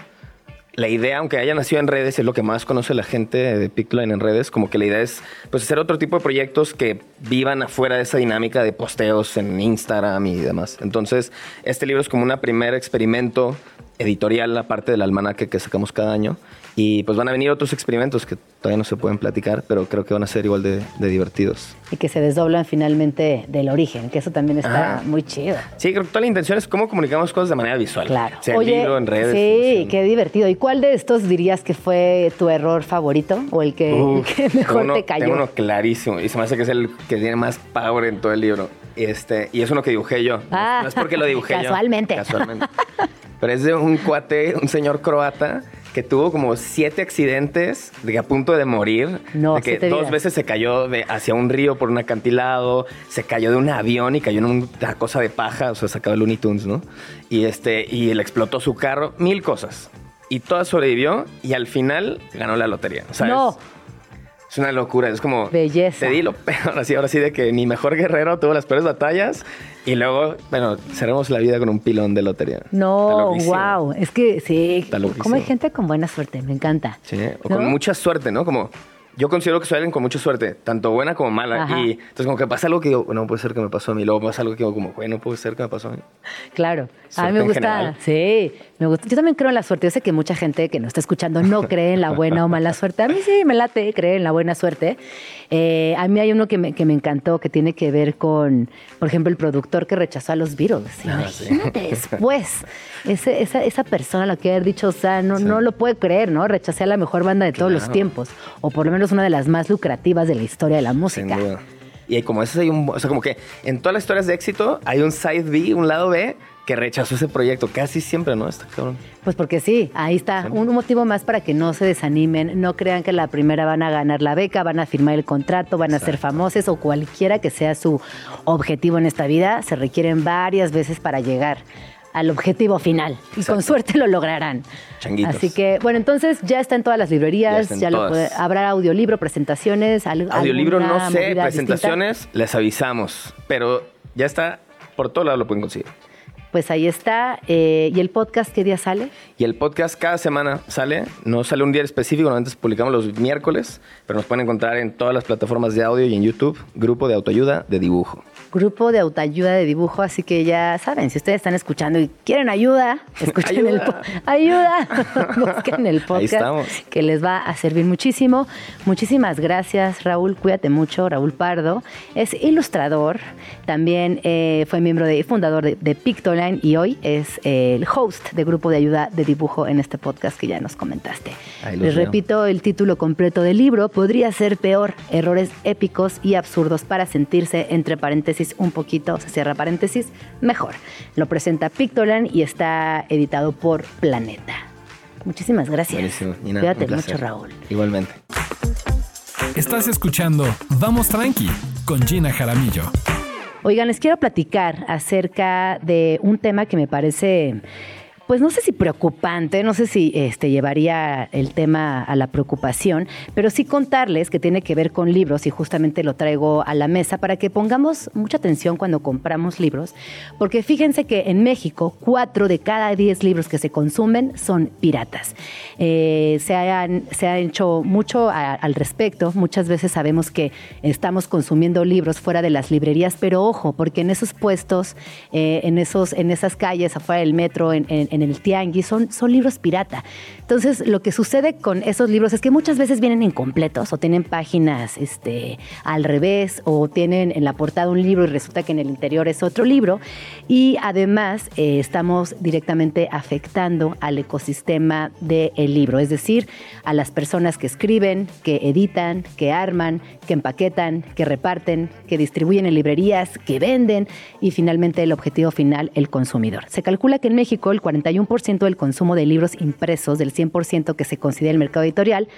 [SPEAKER 10] la idea, aunque haya nacido en redes, es lo que más conoce la gente de Pictoline en redes, como que la idea es pues hacer otro tipo de proyectos que vivan afuera de esa dinámica de posteos en Instagram y demás. Entonces, este libro es como un primer experimento editorial, aparte del almanaque que sacamos cada año. Y pues van a venir otros experimentos que todavía no se pueden platicar, pero creo que van a ser igual de, divertidos.
[SPEAKER 5] Y que se desdoblan finalmente del origen, que eso también está muy chido.
[SPEAKER 10] Sí, creo que toda la intención es cómo comunicamos cosas de manera visual.
[SPEAKER 5] Claro.
[SPEAKER 10] Sea, libro, en redes.
[SPEAKER 5] Sí, qué divertido. ¿Y cuál de estos dirías que fue tu error favorito o el que, mejor te cayó?
[SPEAKER 10] Tengo uno clarísimo y se me hace que es el que tiene más power en todo el libro. Este, y es uno que dibujé yo.
[SPEAKER 5] Ah,
[SPEAKER 10] no es porque lo dibujé
[SPEAKER 5] casualmente.
[SPEAKER 10] yo. Casualmente. Pero es de un cuate, un señor croata que tuvo como siete accidentes de a punto de morir.
[SPEAKER 5] No,
[SPEAKER 10] de que dos veces se cayó de, hacia un río por un acantilado, se cayó de un avión y cayó en una cosa de paja, o sea, sacado Looney Tunes, ¿no? Y, este, y le explotó su carro, mil cosas. Y todas sobrevivió y al final ganó la lotería.
[SPEAKER 5] No.
[SPEAKER 10] Es una locura, es como...
[SPEAKER 5] Belleza.
[SPEAKER 10] Te di lo peor, así, ahora sí, de que mi mejor guerrero tuvo las peores batallas y luego, bueno, cerramos la vida con un pilón de lotería.
[SPEAKER 5] No, wow, es que sí, como hay gente con buena suerte, me encanta.
[SPEAKER 10] Sí, o con mucha suerte, ¿no? Como yo considero que soy alguien con mucha suerte, tanto buena como mala. Y entonces como que pasa algo que digo, no puede ser que me pasó a mí. Luego pasa algo que digo como, bueno, puede ser que me pasó a mí.
[SPEAKER 5] Claro. a mí me gusta, sí, me gusta. Yo también creo en la suerte. Yo sé que mucha gente que nos está escuchando no cree en la buena o mala suerte. A mí sí me late creer en la buena suerte. Eh, a mí hay uno que me, que me encantó que tiene que ver con, por ejemplo, el productor que rechazó a los Beatles. Ah, Imagínate después. Ese, esa, esa persona lo que haber dicho, o sea, no, no lo puede creer, ¿no? Rechacé a la mejor banda de todos los tiempos. O por lo menos es una de las más lucrativas de la historia de la música.
[SPEAKER 10] Y como eso hay un, o sea, como que en todas las historias de éxito hay un side B, un lado B que rechazó ese proyecto, casi siempre, ¿no? Está cabrón.
[SPEAKER 5] Pues porque sí, ahí está, un motivo más para que no se desanimen, no crean que la primera van a ganar la beca, van a firmar el contrato, van a ser famosos o cualquiera que sea su objetivo en esta vida, se requieren varias veces para llegar al objetivo final. Y con suerte lo lograrán.
[SPEAKER 10] Changuitos.
[SPEAKER 5] Así que, bueno, entonces ya está en todas las librerías. Ya, lo habrá audiolibro, presentaciones.
[SPEAKER 10] Audiolibro no sé, presentaciones les avisamos. Pero ya está, por todo lado lo pueden conseguir.
[SPEAKER 5] Pues ahí está. Eh, ¿Y el podcast qué día sale?
[SPEAKER 10] Y el podcast cada semana sale. No sale un día específico, normalmente publicamos los miércoles, pero nos pueden encontrar en todas las plataformas de audio y en YouTube, Grupo de Autoayuda de Dibujo
[SPEAKER 5] grupo de autoayuda de dibujo, así que ya saben, si ustedes están escuchando y quieren ayuda, escuchen el ayuda, busquen el podcast que les va a servir muchísimo. Muchísimas gracias, Raúl, cuídate mucho, Raúl Pardo, es ilustrador, también eh, fue miembro y fundador de, Pictoline y hoy es el host de grupo de ayuda de dibujo en este podcast que ya nos comentaste. Les repito el título completo del libro, podría ser peor, errores épicos y absurdos para sentirse entre paréntesis un poquito, se cierra paréntesis, mejor. Lo presenta Pictoland y está editado por Planeta. Muchísimas gracias. Cuídate mucho, Raúl.
[SPEAKER 10] Igualmente.
[SPEAKER 3] Estás escuchando Vamos Tranqui con Gina Jaramillo.
[SPEAKER 5] Oigan, les quiero platicar acerca de un tema que me parece pues no sé si preocupante, no sé si este, llevaría el tema a la preocupación, pero sí contarles que tiene que ver con libros y justamente lo traigo a la mesa para que pongamos mucha atención cuando compramos libros, porque fíjense que en México cuatro de cada diez libros que se consumen son piratas. Eh, se, han, se ha hecho mucho al respecto, muchas veces sabemos que estamos consumiendo libros fuera de las librerías, pero ojo, porque en esos puestos, eh, en, esos, en esas calles afuera del metro, en en el tianguis, son, son libros pirata. Entonces, lo que sucede con esos libros es que muchas veces vienen incompletos o tienen páginas este, al revés o tienen en la portada un libro y resulta que en el interior es otro libro. Y además eh, estamos directamente afectando al ecosistema del libro, es decir, a las personas que escriben, que editan, que arman, que empaquetan, que reparten, que distribuyen en librerías, que venden y finalmente el objetivo final, el consumidor. Se calcula que en México el 40 41% del consumo de libros impresos, del 100% que se considera el mercado editorial,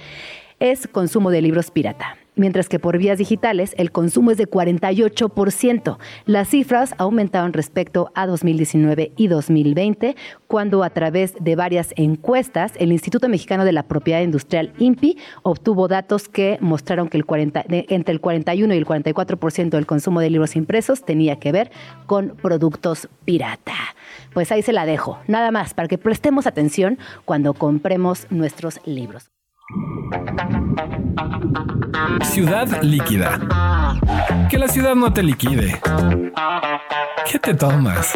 [SPEAKER 5] es consumo de libros pirata. Mientras que por vías digitales el consumo es de 48%. Las cifras aumentaron respecto a 2019 y 2020, cuando a través de varias encuestas el Instituto Mexicano de la Propiedad Industrial INPI obtuvo datos que mostraron que el 40, entre el 41 y el 44% del consumo de libros impresos tenía que ver con productos pirata. Pues ahí se la dejo, nada más para que prestemos atención cuando compremos nuestros libros.
[SPEAKER 3] Ciudad líquida. Que la ciudad no te liquide. ¿Qué te tomas?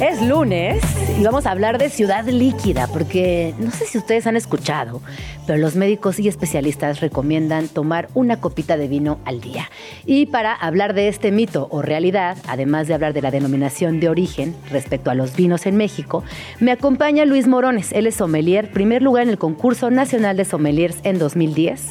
[SPEAKER 5] Es lunes y vamos a hablar de ciudad líquida, porque no sé si ustedes han escuchado, pero los médicos y especialistas recomiendan tomar una copita de vino al día. Y para hablar de este mito o realidad, además de hablar de la denominación de origen respecto a los vinos en México, me acompaña Luis Morones. Él es sommelier, primer lugar en el concurso nacional de sommeliers en 2010,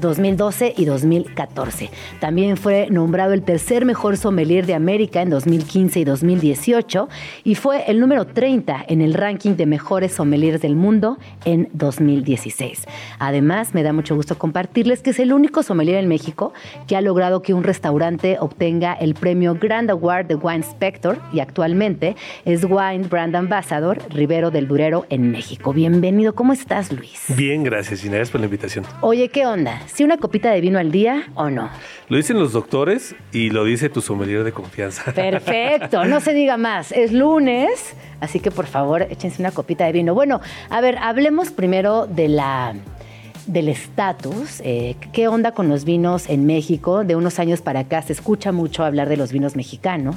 [SPEAKER 5] 2012 y 2014. También fue nombrado el tercer mejor sommelier de América en 2015 y 2018 y fue el número 30 en el ranking de mejores sommeliers del mundo en 2016. Además, me da mucho gusto compartirles que es el único sommelier en México que ha logrado que un restaurante obtenga el premio Grand Award de Wine Spector y actualmente es Wine Brand Ambassador Rivero del Durero en México. Bienvenido, ¿cómo estás, Luis?
[SPEAKER 11] Bien, gracias, y gracias por la invitación.
[SPEAKER 5] Oye, ¿qué onda? ¿Si una copita de vino al día o no?
[SPEAKER 11] Lo dicen los doctores y lo dice tu sommelier de confianza.
[SPEAKER 5] Perfecto, no se diga más. Es lunes, así que por favor échense una copita de vino. Bueno, a ver, hablemos primero de la del estatus. Eh, ¿Qué onda con los vinos en México? De unos años para acá se escucha mucho hablar de los vinos mexicanos.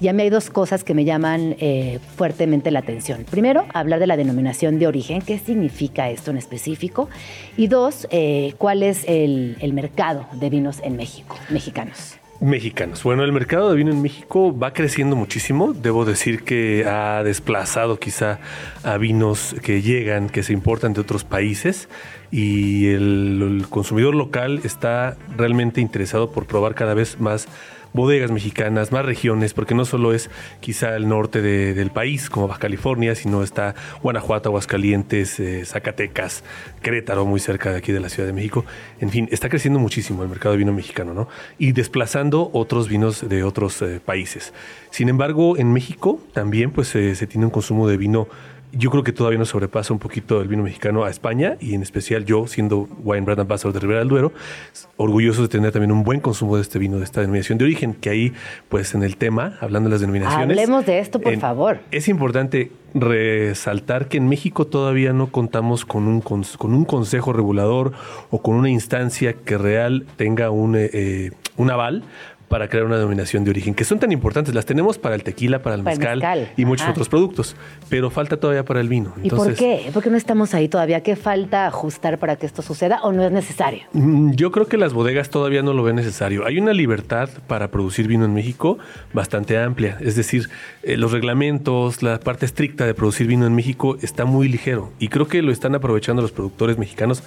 [SPEAKER 5] Y a mí hay dos cosas que me llaman eh, fuertemente la atención. Primero, hablar de la denominación de origen. ¿Qué significa esto en específico? Y dos, eh, ¿cuál es el mercado de vinos en México, mexicanos?
[SPEAKER 11] Mexicanos. Bueno, el mercado de vino en México va creciendo muchísimo. Debo decir que ha desplazado quizá a vinos que llegan, que se importan de otros países y el, el consumidor local está realmente interesado por probar cada vez más bodegas mexicanas, más regiones, porque no solo es quizá el norte de, del país, como Baja California, sino está Guanajuato, Aguascalientes, eh, Zacatecas, Querétaro, muy cerca de aquí de la Ciudad de México. En fin, está creciendo muchísimo el mercado de vino mexicano, ¿no? Y desplazando otros vinos de otros eh, países. Sin embargo, en México también pues eh, se tiene un consumo de vino yo creo que todavía nos sobrepasa un poquito el vino mexicano a España y en especial yo, siendo Wine Brand Ambassador de Ribera del Duero, orgulloso de tener también un buen consumo de este vino, de esta denominación de origen, que ahí, pues en el tema, hablando de las denominaciones...
[SPEAKER 5] Hablemos de esto, por favor.
[SPEAKER 11] Es importante resaltar que en México todavía no contamos con un, con, un consejo regulador o con una instancia que real tenga un, eh, eh un aval para crear una denominación de origen, que son tan importantes. Las tenemos para el tequila, para el mezcal, y muchos otros productos, pero falta todavía para el vino.
[SPEAKER 5] ¿Y por qué? ¿Por qué no estamos ahí todavía? ¿Qué falta ajustar para que esto suceda o no es necesario?
[SPEAKER 11] Mm, yo creo que las bodegas todavía no lo ven necesario. Hay una libertad para producir vino en México bastante amplia. Es decir, eh, los reglamentos, la parte estricta de producir vino en México está muy ligero y creo que lo están aprovechando los productores mexicanos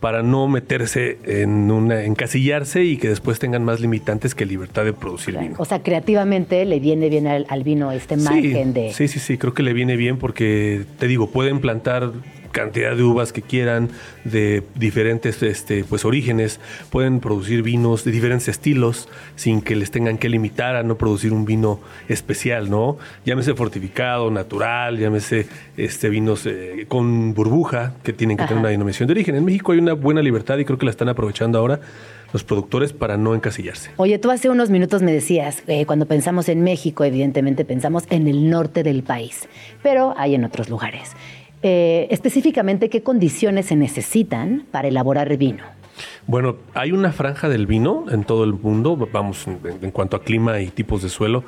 [SPEAKER 11] para no meterse en una encasillarse y que después tengan más limitantes que libertad de producir vino.
[SPEAKER 5] O sea, creativamente le viene bien al, vino este margen de
[SPEAKER 11] Sí, sí, sí, creo que le viene bien porque te digo, pueden plantar cantidad de uvas que quieran, de diferentes este, pues, orígenes, pueden producir vinos de diferentes estilos sin que les tengan que limitar a no producir un vino especial, ¿no? Llámese fortificado, natural, llámese este, vinos eh, con burbuja que tienen que tener una denominación de origen. En México hay una buena libertad y creo que la están aprovechando ahora los productores para no encasillarse.
[SPEAKER 5] Oye, tú hace unos minutos me decías, eh, cuando pensamos en México, evidentemente pensamos en el norte del país, pero hay en otros lugares. Eh, específicamente qué condiciones se necesitan para elaborar vino.
[SPEAKER 11] Bueno, hay una franja del vino en todo el mundo, vamos, en, cuanto a clima y tipos de suelo.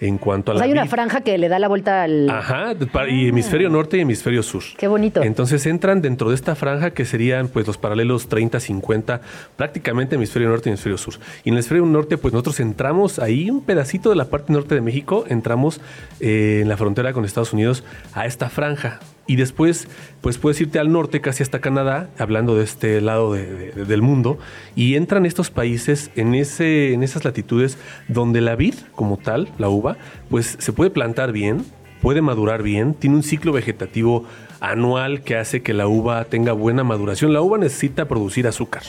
[SPEAKER 11] En cuanto a la
[SPEAKER 5] hay una franja que le da la vuelta al.
[SPEAKER 11] Ajá, y ah. hemisferio norte y hemisferio sur.
[SPEAKER 5] Qué bonito.
[SPEAKER 11] Entonces entran dentro de esta franja que serían pues los paralelos 30, 50, prácticamente hemisferio norte y hemisferio sur. Y en el hemisferio norte, pues nosotros entramos ahí, un pedacito de la parte norte de México, entramos eh, en la frontera con Estados Unidos a esta franja y después pues puedes irte al norte casi hasta Canadá, hablando de este lado del mundo, y entran estos países en, ese, en esas latitudes donde la vid como tal, la uva, pues se puede plantar bien, puede madurar bien, tiene un ciclo vegetativo anual que hace que la uva tenga buena maduración. La uva necesita producir azúcar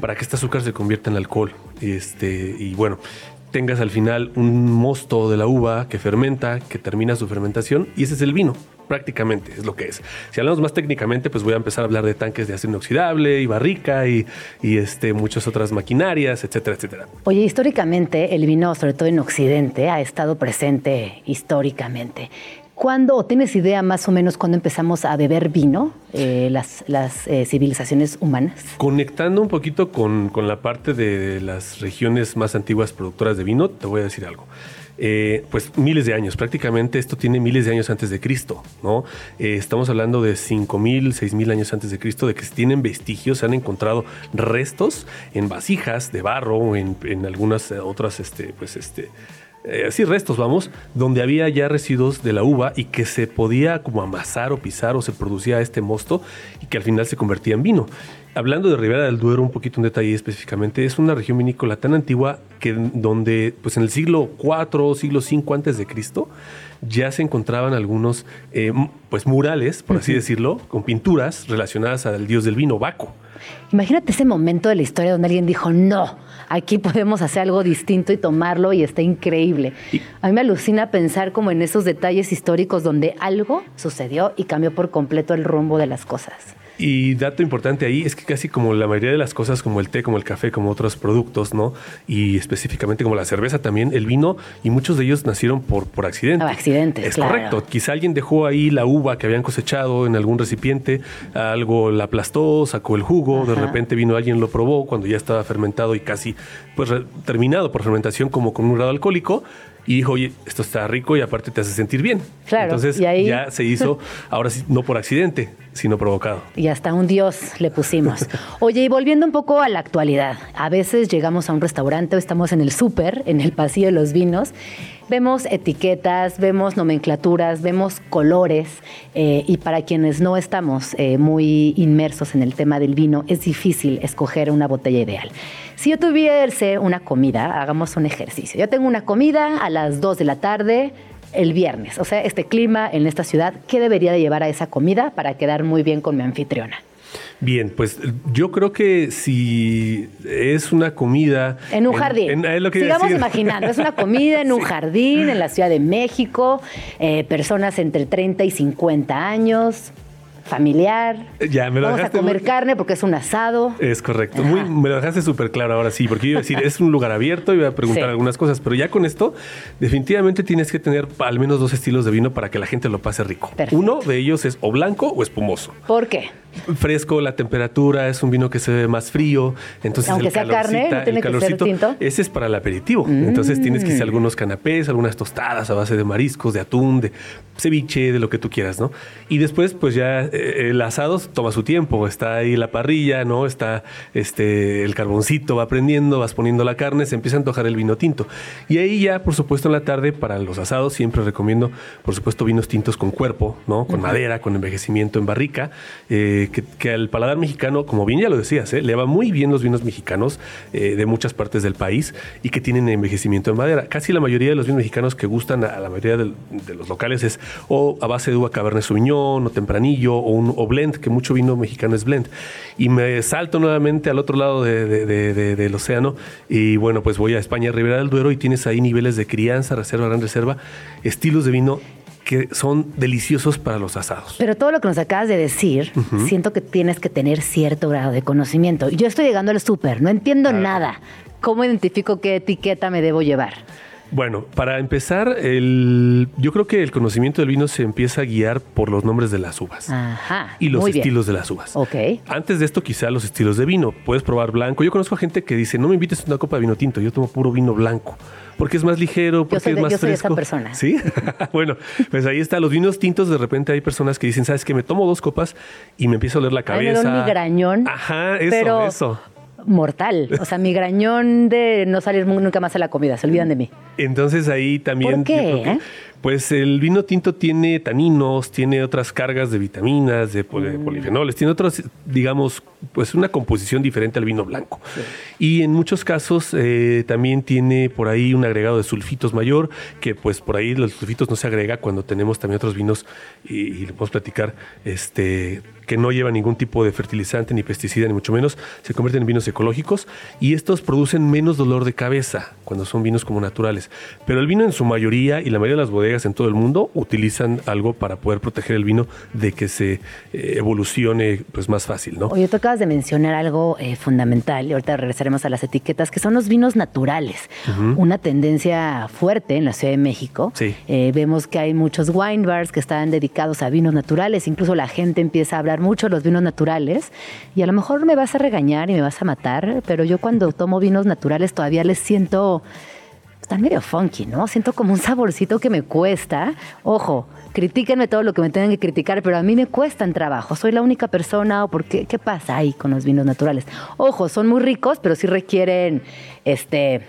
[SPEAKER 11] para que este azúcar se convierta en alcohol. Este, y bueno, tengas al final un mosto de la uva que fermenta, que termina su fermentación, y ese es el vino, prácticamente, es lo que es. Si hablamos más técnicamente, pues voy a empezar a hablar de tanques de acero inoxidable y barrica y, y este, muchas otras maquinarias, etcétera, etcétera.
[SPEAKER 5] Oye, históricamente el vino, sobre todo en Occidente, ha estado presente históricamente. ¿Cuándo, o tienes idea más o menos cuándo empezamos a beber vino, eh, las, las eh, civilizaciones humanas?
[SPEAKER 11] Conectando un poquito con, con, la parte de las regiones más antiguas productoras de vino, te voy a decir algo. Eh, pues miles de años, prácticamente esto tiene miles de años antes de Cristo, ¿no? Eh, estamos hablando de 5.000, 6.000 años antes de Cristo, de que tienen vestigios, se han encontrado restos en vasijas de barro, en, en algunas otras, este, pues este, eh, restos, vamos, donde había ya residuos de la uva y que se podía como amasar o pisar o se producía este mosto y que al final se convertía en vino. Hablando de Ribera del Duero, un poquito un detalle específicamente, es una región vinícola tan antigua que donde pues en el siglo IV, siglo V antes de Cristo, ya se encontraban algunos eh, pues murales, por así decirlo, con pinturas relacionadas al dios del vino, Baco.
[SPEAKER 5] Imagínate ese momento de la historia donde alguien dijo, no, aquí podemos hacer algo distinto y tomarlo y está increíble. A mí me alucina pensar como en esos detalles históricos donde algo sucedió y cambió por completo el rumbo de las cosas.
[SPEAKER 11] Y dato importante ahí es que casi como la mayoría de las cosas, como el té, como el café, como otros productos, ¿no? Y específicamente como la cerveza también, el vino, y muchos de ellos nacieron por, por accidente.
[SPEAKER 5] Ah, accidentes,
[SPEAKER 11] Es
[SPEAKER 5] claro.
[SPEAKER 11] correcto. Quizá alguien dejó ahí la uva que habían cosechado en algún recipiente, algo la aplastó, sacó el jugo, de repente vino alguien, lo probó cuando ya estaba fermentado y casi pues terminado por fermentación como con un grado alcohólico. Y dijo, oye, esto está rico y aparte te hace sentir bien.
[SPEAKER 5] Claro,
[SPEAKER 11] Entonces
[SPEAKER 5] y ahí-
[SPEAKER 11] ya se hizo, ahora sí, no por accidente, sino provocado.
[SPEAKER 5] Y hasta un dios le pusimos. Oye, y volviendo un poco a la actualidad, a veces llegamos a un restaurante o estamos en el súper, en el pasillo de los vinos, vemos etiquetas, vemos nomenclaturas, vemos colores, eh, y para quienes no estamos eh, muy inmersos en el tema del vino, es difícil escoger una botella ideal. Si yo tuviese una comida, hagamos un ejercicio. Yo tengo una comida a las 2 de la tarde, el viernes. O sea, este clima en esta ciudad, ¿qué debería de llevar a esa comida para quedar muy bien con mi anfitriona?
[SPEAKER 11] Bien, pues yo creo que si es una comida...
[SPEAKER 5] En un jardín.
[SPEAKER 11] en- lo que
[SPEAKER 5] Sigamos imaginando, es una comida en un jardín en la Ciudad de México, eh, personas entre 30 y 50 años, familiar.
[SPEAKER 11] Ya, me lo
[SPEAKER 5] Vamos a comer
[SPEAKER 11] muy-
[SPEAKER 5] carne porque es un asado.
[SPEAKER 11] Es correcto. Muy, me lo dejaste súper claro ahora sí, porque yo iba a decir, es un lugar abierto voy a preguntar
[SPEAKER 5] Sí.
[SPEAKER 11] algunas cosas, pero ya con esto, definitivamente tienes que tener al menos dos estilos de vino para que la gente lo pase rico.
[SPEAKER 5] Perfecto.
[SPEAKER 11] Uno de ellos es o blanco o espumoso.
[SPEAKER 5] ¿Por qué?
[SPEAKER 11] Fresco, la temperatura, es un vino que se ve más frío, entonces
[SPEAKER 5] Aunque
[SPEAKER 11] el
[SPEAKER 5] sea carne, ¿no tiene
[SPEAKER 11] el
[SPEAKER 5] que ser
[SPEAKER 11] calorcito,
[SPEAKER 5] tinto?
[SPEAKER 11] ese es para el aperitivo. Entonces tienes que hacer
[SPEAKER 5] Mm.
[SPEAKER 11] algunos canapés, algunas tostadas a base de mariscos, de atún, de ceviche, de lo que tú quieras, ¿no? Y después, pues ya eh, el asado toma su tiempo. Está ahí la parrilla, ¿no? Está este el carboncito, va prendiendo, vas poniendo la carne, se empieza a antojar el vino tinto. Y ahí ya, por supuesto, en la tarde, para los asados, siempre recomiendo, por supuesto, vinos tintos con cuerpo, ¿no? Con madera, con envejecimiento en barrica, eh, que, que al paladar mexicano, como bien ya lo decías, ¿eh? le va muy bien los vinos mexicanos de muchas partes del país y que tienen envejecimiento en madera. Casi la mayoría de los vinos mexicanos que gustan a, a la mayoría del- de, los locales es o a base de uva Cabernet Sauvignon o tempranillo o un o blend, que mucho vino mexicano es blend. Y me salto nuevamente al otro lado de- de- de- de- del océano y bueno, pues voy a España, Ribera del Duero y tienes ahí niveles de crianza, reserva, gran reserva, estilos de vino que son deliciosos para los asados.
[SPEAKER 5] Pero todo lo que nos acabas de decir, siento que tienes que tener cierto grado de conocimiento. Yo estoy llegando al súper, no entiendo nada. ¿Cómo identifico qué etiqueta me debo llevar?
[SPEAKER 11] Bueno, para empezar, el, yo creo que el conocimiento del vino se empieza a guiar por los nombres de las uvas
[SPEAKER 5] Ajá.
[SPEAKER 11] y los
[SPEAKER 5] bien.
[SPEAKER 11] estilos de las uvas.
[SPEAKER 5] Ok.
[SPEAKER 11] Antes de esto, quizá los estilos de vino. Puedes probar blanco. Yo conozco a gente que dice, no me invites a una copa de vino tinto, yo tomo puro vino blanco. Porque es más ligero, porque
[SPEAKER 5] soy
[SPEAKER 11] es más
[SPEAKER 5] yo soy esa persona.
[SPEAKER 11] ¿Sí? bueno, pues ahí está. Los vinos tintos, de repente hay personas que dicen, ¿sabes qué? Me tomo dos copas y me empiezo a oler la
[SPEAKER 5] me da
[SPEAKER 11] cabeza.
[SPEAKER 5] un migrañón.
[SPEAKER 11] Ajá, eso,
[SPEAKER 5] pero
[SPEAKER 11] eso.
[SPEAKER 5] Mortal. O sea, migrañón de no salir nunca más a la comida. Se olvidan de mí.
[SPEAKER 11] Entonces ahí también.
[SPEAKER 5] ¿Por qué,
[SPEAKER 11] que-
[SPEAKER 5] eh?
[SPEAKER 11] Pues el vino tinto tiene taninos, tiene otras cargas de vitaminas, de, pol-
[SPEAKER 5] Mm.
[SPEAKER 11] polifenoles, tiene otras, digamos, pues una composición diferente al vino blanco. Y en muchos casos eh, también tiene por ahí un agregado de sulfitos mayor, que pues por ahí los sulfitos no se agrega cuando tenemos también otros vinos, y, y le podemos platicar, este que no llevan ningún tipo de fertilizante ni pesticida, ni mucho menos, se convierten en vinos ecológicos y estos producen menos dolor de cabeza cuando son vinos como naturales. Pero el vino en su mayoría y la mayoría de las bodegas en todo el mundo utilizan algo para poder proteger el vino de que se eh, evolucione pues más fácil, ¿no?
[SPEAKER 5] Oye, tú acabas de mencionar algo eh, fundamental y ahorita regresaremos a las etiquetas, que son los vinos naturales. Una tendencia fuerte en la Ciudad de México.
[SPEAKER 11] Sí.
[SPEAKER 5] Eh, vemos que hay muchos wine bars que están dedicados a vinos naturales. Incluso la gente empieza a hablar mucho de los vinos naturales. Y a lo mejor me vas a regañar y me vas a matar, pero yo cuando tomo vinos naturales todavía les siento. Están medio funky, ¿no? Siento como un saborcito que me cuesta. Ojo, critíquenme todo lo que me tengan que criticar, pero a mí me cuestan trabajo. Soy la única persona o por qué, qué pasa ahí con los vinos naturales. Ojo, son muy ricos, pero sí requieren este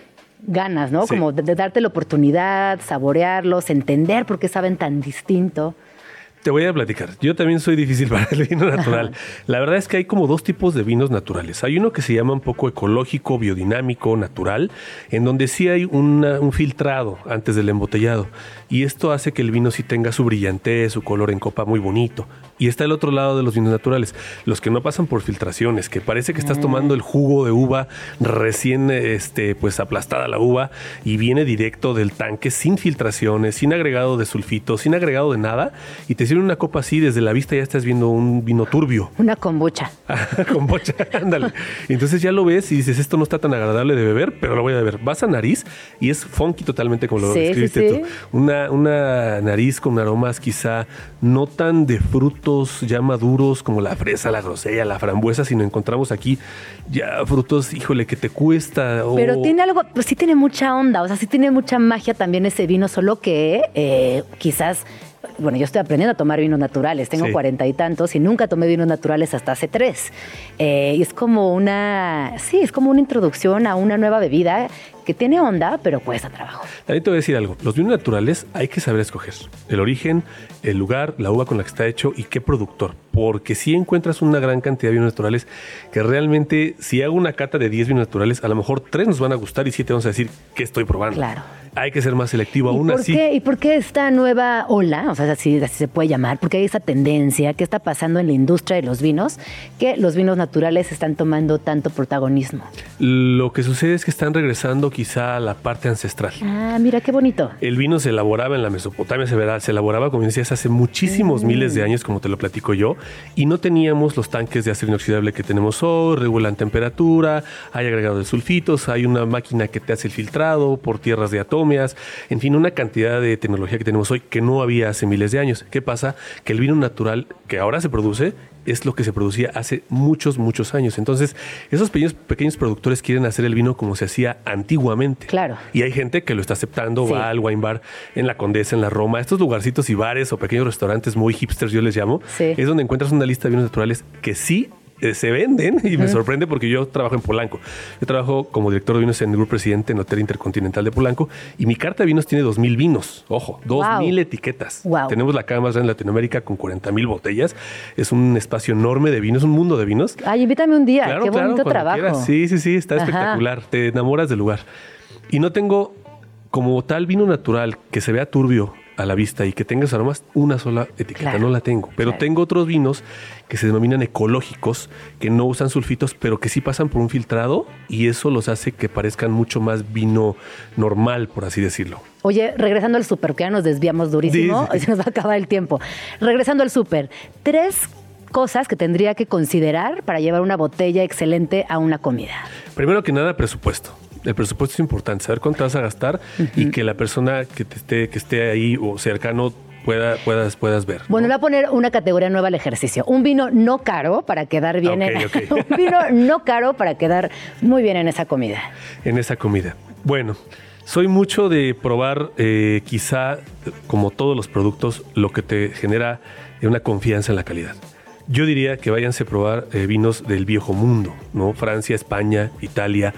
[SPEAKER 5] ganas, ¿no?
[SPEAKER 11] Sí.
[SPEAKER 5] Como de, de darte la oportunidad, saborearlos, entender por qué saben tan distinto.
[SPEAKER 11] Te voy a platicar. Yo también soy difícil para el vino natural. La verdad es que hay como dos tipos de vinos naturales. Hay uno que se llama un poco ecológico, biodinámico, natural, en donde sí hay una- un filtrado antes del embotellado. Y esto hace que el vino sí tenga su brillantez, su color en copa muy bonito. Y está el otro lado de los vinos naturales, los que no pasan por filtraciones, que parece que estás tomando el jugo de uva recién este, pues aplastada la uva y viene directo del tanque sin filtraciones, sin agregado de sulfito, sin agregado de nada. Y te sirven una copa así, desde la vista ya estás viendo un vino turbio.
[SPEAKER 5] Una kombucha.
[SPEAKER 11] con bocha, ándale. Entonces ya lo ves y dices, esto no está tan agradable de beber, pero lo voy a beber. Vas a nariz y es funky totalmente como lo
[SPEAKER 5] Sí,
[SPEAKER 11] describiste
[SPEAKER 5] sí.
[SPEAKER 11] tú. Una, una nariz con aromas quizá no tan de ya maduros como la fresa, la grosella, la frambuesa, sino encontramos aquí ya frutos, híjole, que te cuesta.
[SPEAKER 5] Pero tiene algo, pues sí tiene mucha onda, o sea, sí tiene mucha magia también ese vino, solo que eh, quizás, bueno, yo estoy aprendiendo a tomar vinos naturales, tengo
[SPEAKER 11] Sí.
[SPEAKER 5] cuarenta y tantos y nunca tomé vinos naturales hasta hace tres. Eh, y es como una, sí, es como una introducción a una nueva bebida que tiene onda, pero cuesta trabajo.
[SPEAKER 11] También te voy a decir algo. Los vinos naturales hay que saber escoger el origen, el lugar, la uva con la que está hecho y qué productor. Porque si encuentras una gran cantidad de vinos naturales que realmente, si hago una cata de 10 vinos naturales, a lo mejor 3 nos van a gustar y 7 vamos a decir qué estoy probando.
[SPEAKER 5] Claro.
[SPEAKER 11] Hay que ser más selectivo.
[SPEAKER 5] ¿Y
[SPEAKER 11] Aún
[SPEAKER 5] por,
[SPEAKER 11] así,
[SPEAKER 5] qué, ¿Y por qué esta nueva ola, o sea, así, así se puede llamar, porque hay esa tendencia, qué está pasando en la industria de los vinos, que los vinos naturales están tomando tanto protagonismo?
[SPEAKER 11] lo que sucede es que están regresando quizá a la parte ancestral.
[SPEAKER 5] Ah, mira qué bonito.
[SPEAKER 11] El vino se elaboraba en la Mesopotamia, se, verá, se elaboraba, como decías, hace muchísimos miles de años, como te lo platico yo, y no teníamos los tanques de acero inoxidable que tenemos hoy, regulan temperatura, hay agregado de sulfitos, hay una máquina que te hace el filtrado por tierras de en fin, una cantidad de tecnología que tenemos hoy que no había hace miles de años. ¿Qué pasa? Que el vino natural que ahora se produce es lo que se producía hace muchos, muchos años. Entonces, esos pequeños, pequeños productores quieren hacer el vino como se hacía antiguamente.
[SPEAKER 5] Claro.
[SPEAKER 11] Y hay gente que lo está aceptando,
[SPEAKER 5] Sí.
[SPEAKER 11] va al wine bar en la Condesa, en la Roma, estos lugarcitos y bares o pequeños restaurantes muy hipsters, yo les llamo,
[SPEAKER 5] Sí.
[SPEAKER 11] es donde encuentras una lista de vinos naturales que sí eh, se venden y me sorprende porque yo trabajo en Polanco. Yo trabajo como director de vinos en el Grupo Presidente en Hotel Intercontinental de Polanco y mi carta de vinos tiene 2.000 vinos. Ojo, 2.000 etiquetas.
[SPEAKER 5] Wow.
[SPEAKER 11] Tenemos la cava más grande de Latinoamérica con 40.000 botellas. Es un espacio enorme de vinos, un mundo de vinos.
[SPEAKER 5] Ay, invítame un día, qué bonito
[SPEAKER 11] cuando
[SPEAKER 5] trabajo.
[SPEAKER 11] quieras. Sí, sí, sí, está
[SPEAKER 5] Ajá.
[SPEAKER 11] espectacular. Te enamoras del lugar. Y no tengo como tal vino natural que se vea turbio a la vista y que tenga esos aromas, una sola etiqueta,
[SPEAKER 5] Claro,
[SPEAKER 11] no la tengo. Pero
[SPEAKER 5] claro.
[SPEAKER 11] tengo otros vinos que se denominan ecológicos, que no usan sulfitos, pero que sí pasan por un filtrado y eso los hace que parezcan mucho más vino normal, por así decirlo.
[SPEAKER 5] Oye, regresando al súper, que ya nos desviamos durísimo,
[SPEAKER 11] Sí, sí.
[SPEAKER 5] se nos va a acabar el tiempo. Regresando al súper, tres cosas que tendría que considerar para llevar una botella excelente a una comida.
[SPEAKER 11] Primero que nada, presupuesto. El presupuesto es importante, saber cuánto vas a gastar y que la persona que te esté, que esté ahí o cercano pueda, puedas, puedas ver.
[SPEAKER 5] Bueno, le voy a poner una categoría nueva al ejercicio. Un vino no caro para quedar bien en...
[SPEAKER 11] Ok, ok.
[SPEAKER 5] un vino no caro para quedar muy bien en esa comida.
[SPEAKER 11] en esa comida. Bueno, soy mucho de probar eh, quizá, como todos los productos, lo que te genera una confianza en la calidad. Yo diría que váyanse a probar eh, vinos del viejo mundo, ¿no? Francia, España, Italia.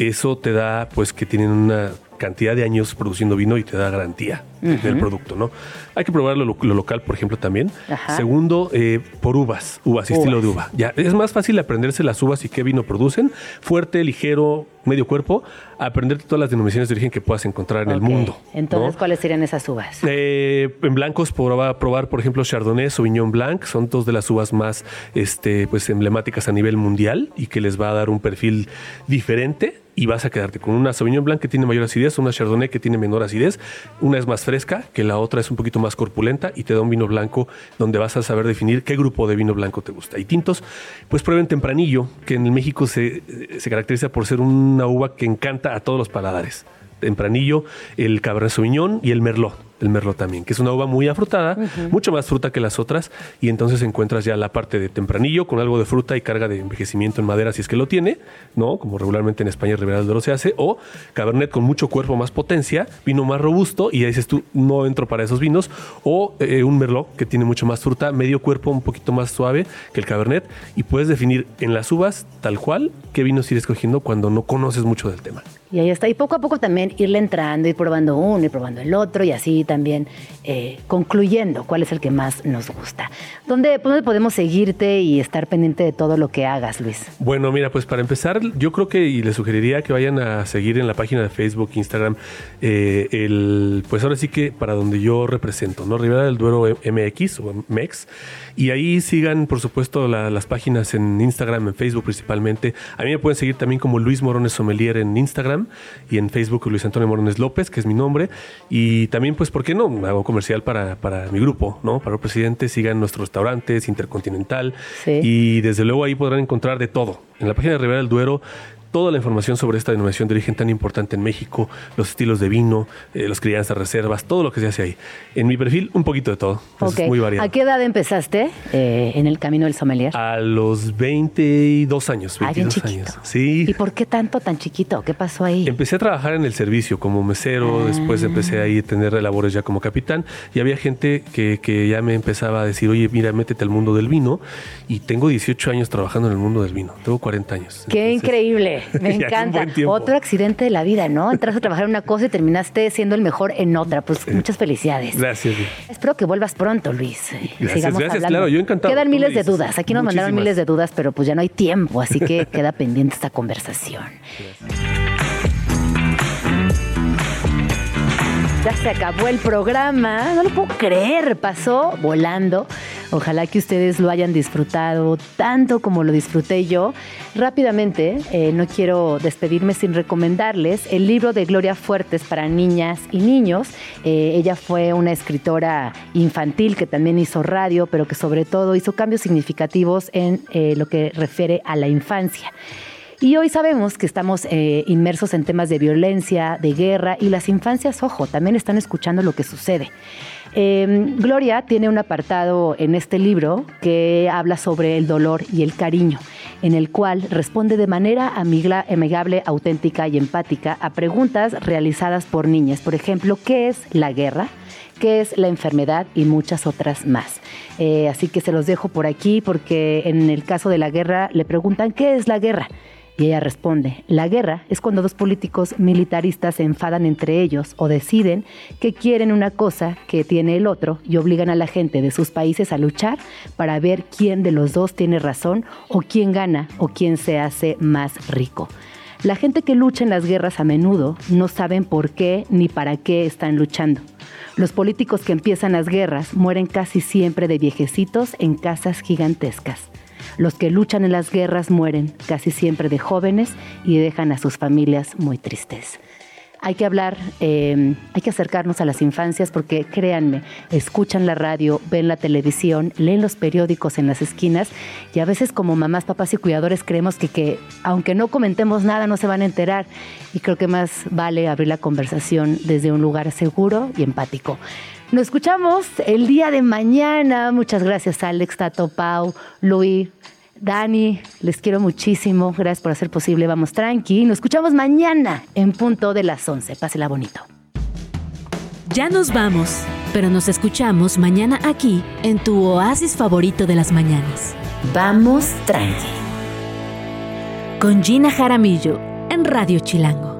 [SPEAKER 11] Eso te da, pues, que tienen una cantidad de años produciendo vino y te da garantía del producto, ¿no? Hay que probarlo lo, lo local, por ejemplo, también.
[SPEAKER 5] Ajá.
[SPEAKER 11] Segundo, eh, por uvas, uvas, estilo de uva. Ya, es más fácil aprenderse las uvas y qué vino producen, fuerte, ligero, medio cuerpo, aprenderte todas las denominaciones de origen que puedas encontrar en el mundo.
[SPEAKER 5] Entonces,
[SPEAKER 11] ¿no?
[SPEAKER 5] ¿cuáles serían esas uvas?
[SPEAKER 11] Eh, en blancos probar, probar, por ejemplo, Chardonnay, Sauvignon Blanc, son dos de las uvas más este, pues, emblemáticas a nivel mundial y que les va a dar un perfil diferente y vas a quedarte con una Sauvignon Blanc que tiene mayor acidez, una Chardonnay que tiene menor acidez, una es más fresca, que la otra es un poquito más corpulenta y te da un vino blanco donde vas a saber definir qué grupo de vino blanco te gusta. Y tintos, pues prueben Tempranillo, que en México se, se caracteriza por ser una uva que encanta a todos los paladares. Tempranillo, el Cabernet Sauvignon y el Merlot. El Merlot también, que es una uva muy afrutada, mucho más fruta que las otras, y entonces encuentras ya la parte de tempranillo con algo de fruta y carga de envejecimiento en madera, si es que lo tiene, ¿no? Como regularmente en España Ribera del Duero se hace, o Cabernet con mucho cuerpo, más potencia, vino más robusto, y ahí dices tú, no entro para esos vinos, o eh, un Merlot que tiene mucho más fruta, medio cuerpo, un poquito más suave que el Cabernet, y puedes definir en las uvas, tal cual, qué vinos ir escogiendo cuando no conoces mucho del tema.
[SPEAKER 5] Y ahí está. Y poco a poco también irle entrando, ir probando uno, ir probando el otro y así también eh, concluyendo cuál es el que más nos gusta. ¿Dónde, ¿Dónde podemos seguirte y estar pendiente de todo lo que hagas, Luis?
[SPEAKER 11] Bueno, mira, pues para empezar, yo creo que y les sugeriría que vayan a seguir en la página de Facebook, Instagram, eh, el, pues ahora sí que para donde yo represento, ¿no? Rivera del Duero MX o MEX. Y ahí sigan, por supuesto, la- las páginas en Instagram, en Facebook principalmente. A mí me pueden seguir también como Luis Morones Sommelier en Instagram y en Facebook Luis Antonio Morones López, que es mi nombre. Y también, pues, ¿por qué no? Hago comercial para, para mi grupo, ¿no? Para el presidente, sigan nuestros restaurantes, Intercontinental.
[SPEAKER 5] Sí.
[SPEAKER 11] Y desde luego ahí podrán encontrar de todo. En la página de Rivera del Duero, toda la información sobre esta denominación de origen tan importante en México, los estilos de vino, eh, las crianzas, reservas, todo lo que se hace ahí. En mi perfil, un poquito de todo. Es muy variado.
[SPEAKER 5] ¿A qué edad empezaste eh, en el camino del sommelier?
[SPEAKER 11] A los 22 años,
[SPEAKER 5] Ah, bien
[SPEAKER 11] 22
[SPEAKER 5] chiquito.
[SPEAKER 11] años. Sí.
[SPEAKER 5] ¿Y por qué tanto tan chiquito? ¿Qué pasó ahí?
[SPEAKER 11] Empecé a trabajar en el servicio como mesero,
[SPEAKER 5] Ah.
[SPEAKER 11] después empecé ahí a tener labores ya como capitán y había gente que, que ya me empezaba a decir, oye, mira, métete al mundo del vino y tengo 18 años trabajando en el mundo del vino, tengo 40 años.
[SPEAKER 5] Qué
[SPEAKER 11] Entonces,
[SPEAKER 5] increíble, me encanta. Otro accidente de la vida, ¿no? Entraste a trabajar en una cosa y terminaste siendo el mejor en otra. Pues muchas felicidades.
[SPEAKER 11] Gracias.
[SPEAKER 5] Espero que vuelvas pronto, Luis. y
[SPEAKER 11] Gracias,
[SPEAKER 5] sigamos
[SPEAKER 11] gracias,
[SPEAKER 5] hablando.
[SPEAKER 11] claro, yo encantado.
[SPEAKER 5] Quedan miles de dudas. Aquí nos mandaron miles de dudas, pero pues ya no hay tiempo, así que queda pendiente esta conversación. Ya se acabó el programa, no lo puedo creer, pasó volando. Ojalá que ustedes lo hayan disfrutado tanto como lo disfruté yo. Rápidamente, eh, no quiero despedirme sin recomendarles el libro de Gloria Fuertes para niñas y niños. Eh, ella fue una escritora infantil que también hizo radio, pero que sobre todo hizo cambios significativos en eh, lo que refiere a la infancia. Y hoy sabemos que estamos inmersos en temas de violencia, de guerra, y las infancias, ojo, también están escuchando lo que sucede. Eh, Gloria tiene un apartado en este libro que habla sobre el dolor y el cariño, en el cual responde de manera amigla- amigable, auténtica y empática a preguntas realizadas por niñas. Por ejemplo, ¿qué es la guerra? qué es la enfermedad y muchas otras más. Eh, así que se los dejo por aquí porque en el caso de la guerra le preguntan qué es la guerra. Y ella responde, la guerra es cuando dos políticos militaristas se enfadan entre ellos o deciden que quieren una cosa que tiene el otro y obligan a la gente de sus países a luchar para ver quién de los dos tiene razón o quién gana o quién se hace más rico. La gente que lucha en las guerras a menudo no saben por qué ni para qué están luchando. Los políticos que empiezan las guerras mueren casi siempre de viejecitos en casas gigantescas. Los que luchan en las guerras mueren casi siempre de jóvenes y dejan a sus familias muy tristes. Hay que hablar, eh, hay que acercarnos a las infancias porque créanme, escuchan la radio, ven la televisión, leen los periódicos en las esquinas y a veces como mamás, papás y cuidadores creemos que aunque no comentemos nada no se van a enterar y creo que más vale abrir la conversación desde un lugar seguro y empático. Nos escuchamos el día de mañana. Muchas gracias Alex, Tato, Pau, Luis. Dani, les quiero muchísimo. Gracias por hacer posible Vamos Tranqui. Nos escuchamos mañana en punto de las 11. Pásela bonito.
[SPEAKER 1] Ya nos vamos, pero nos escuchamos mañana aquí en tu oasis favorito de las mañanas.
[SPEAKER 2] Vamos tranqui.
[SPEAKER 1] Con Gina Jaramillo en Radio Chilango.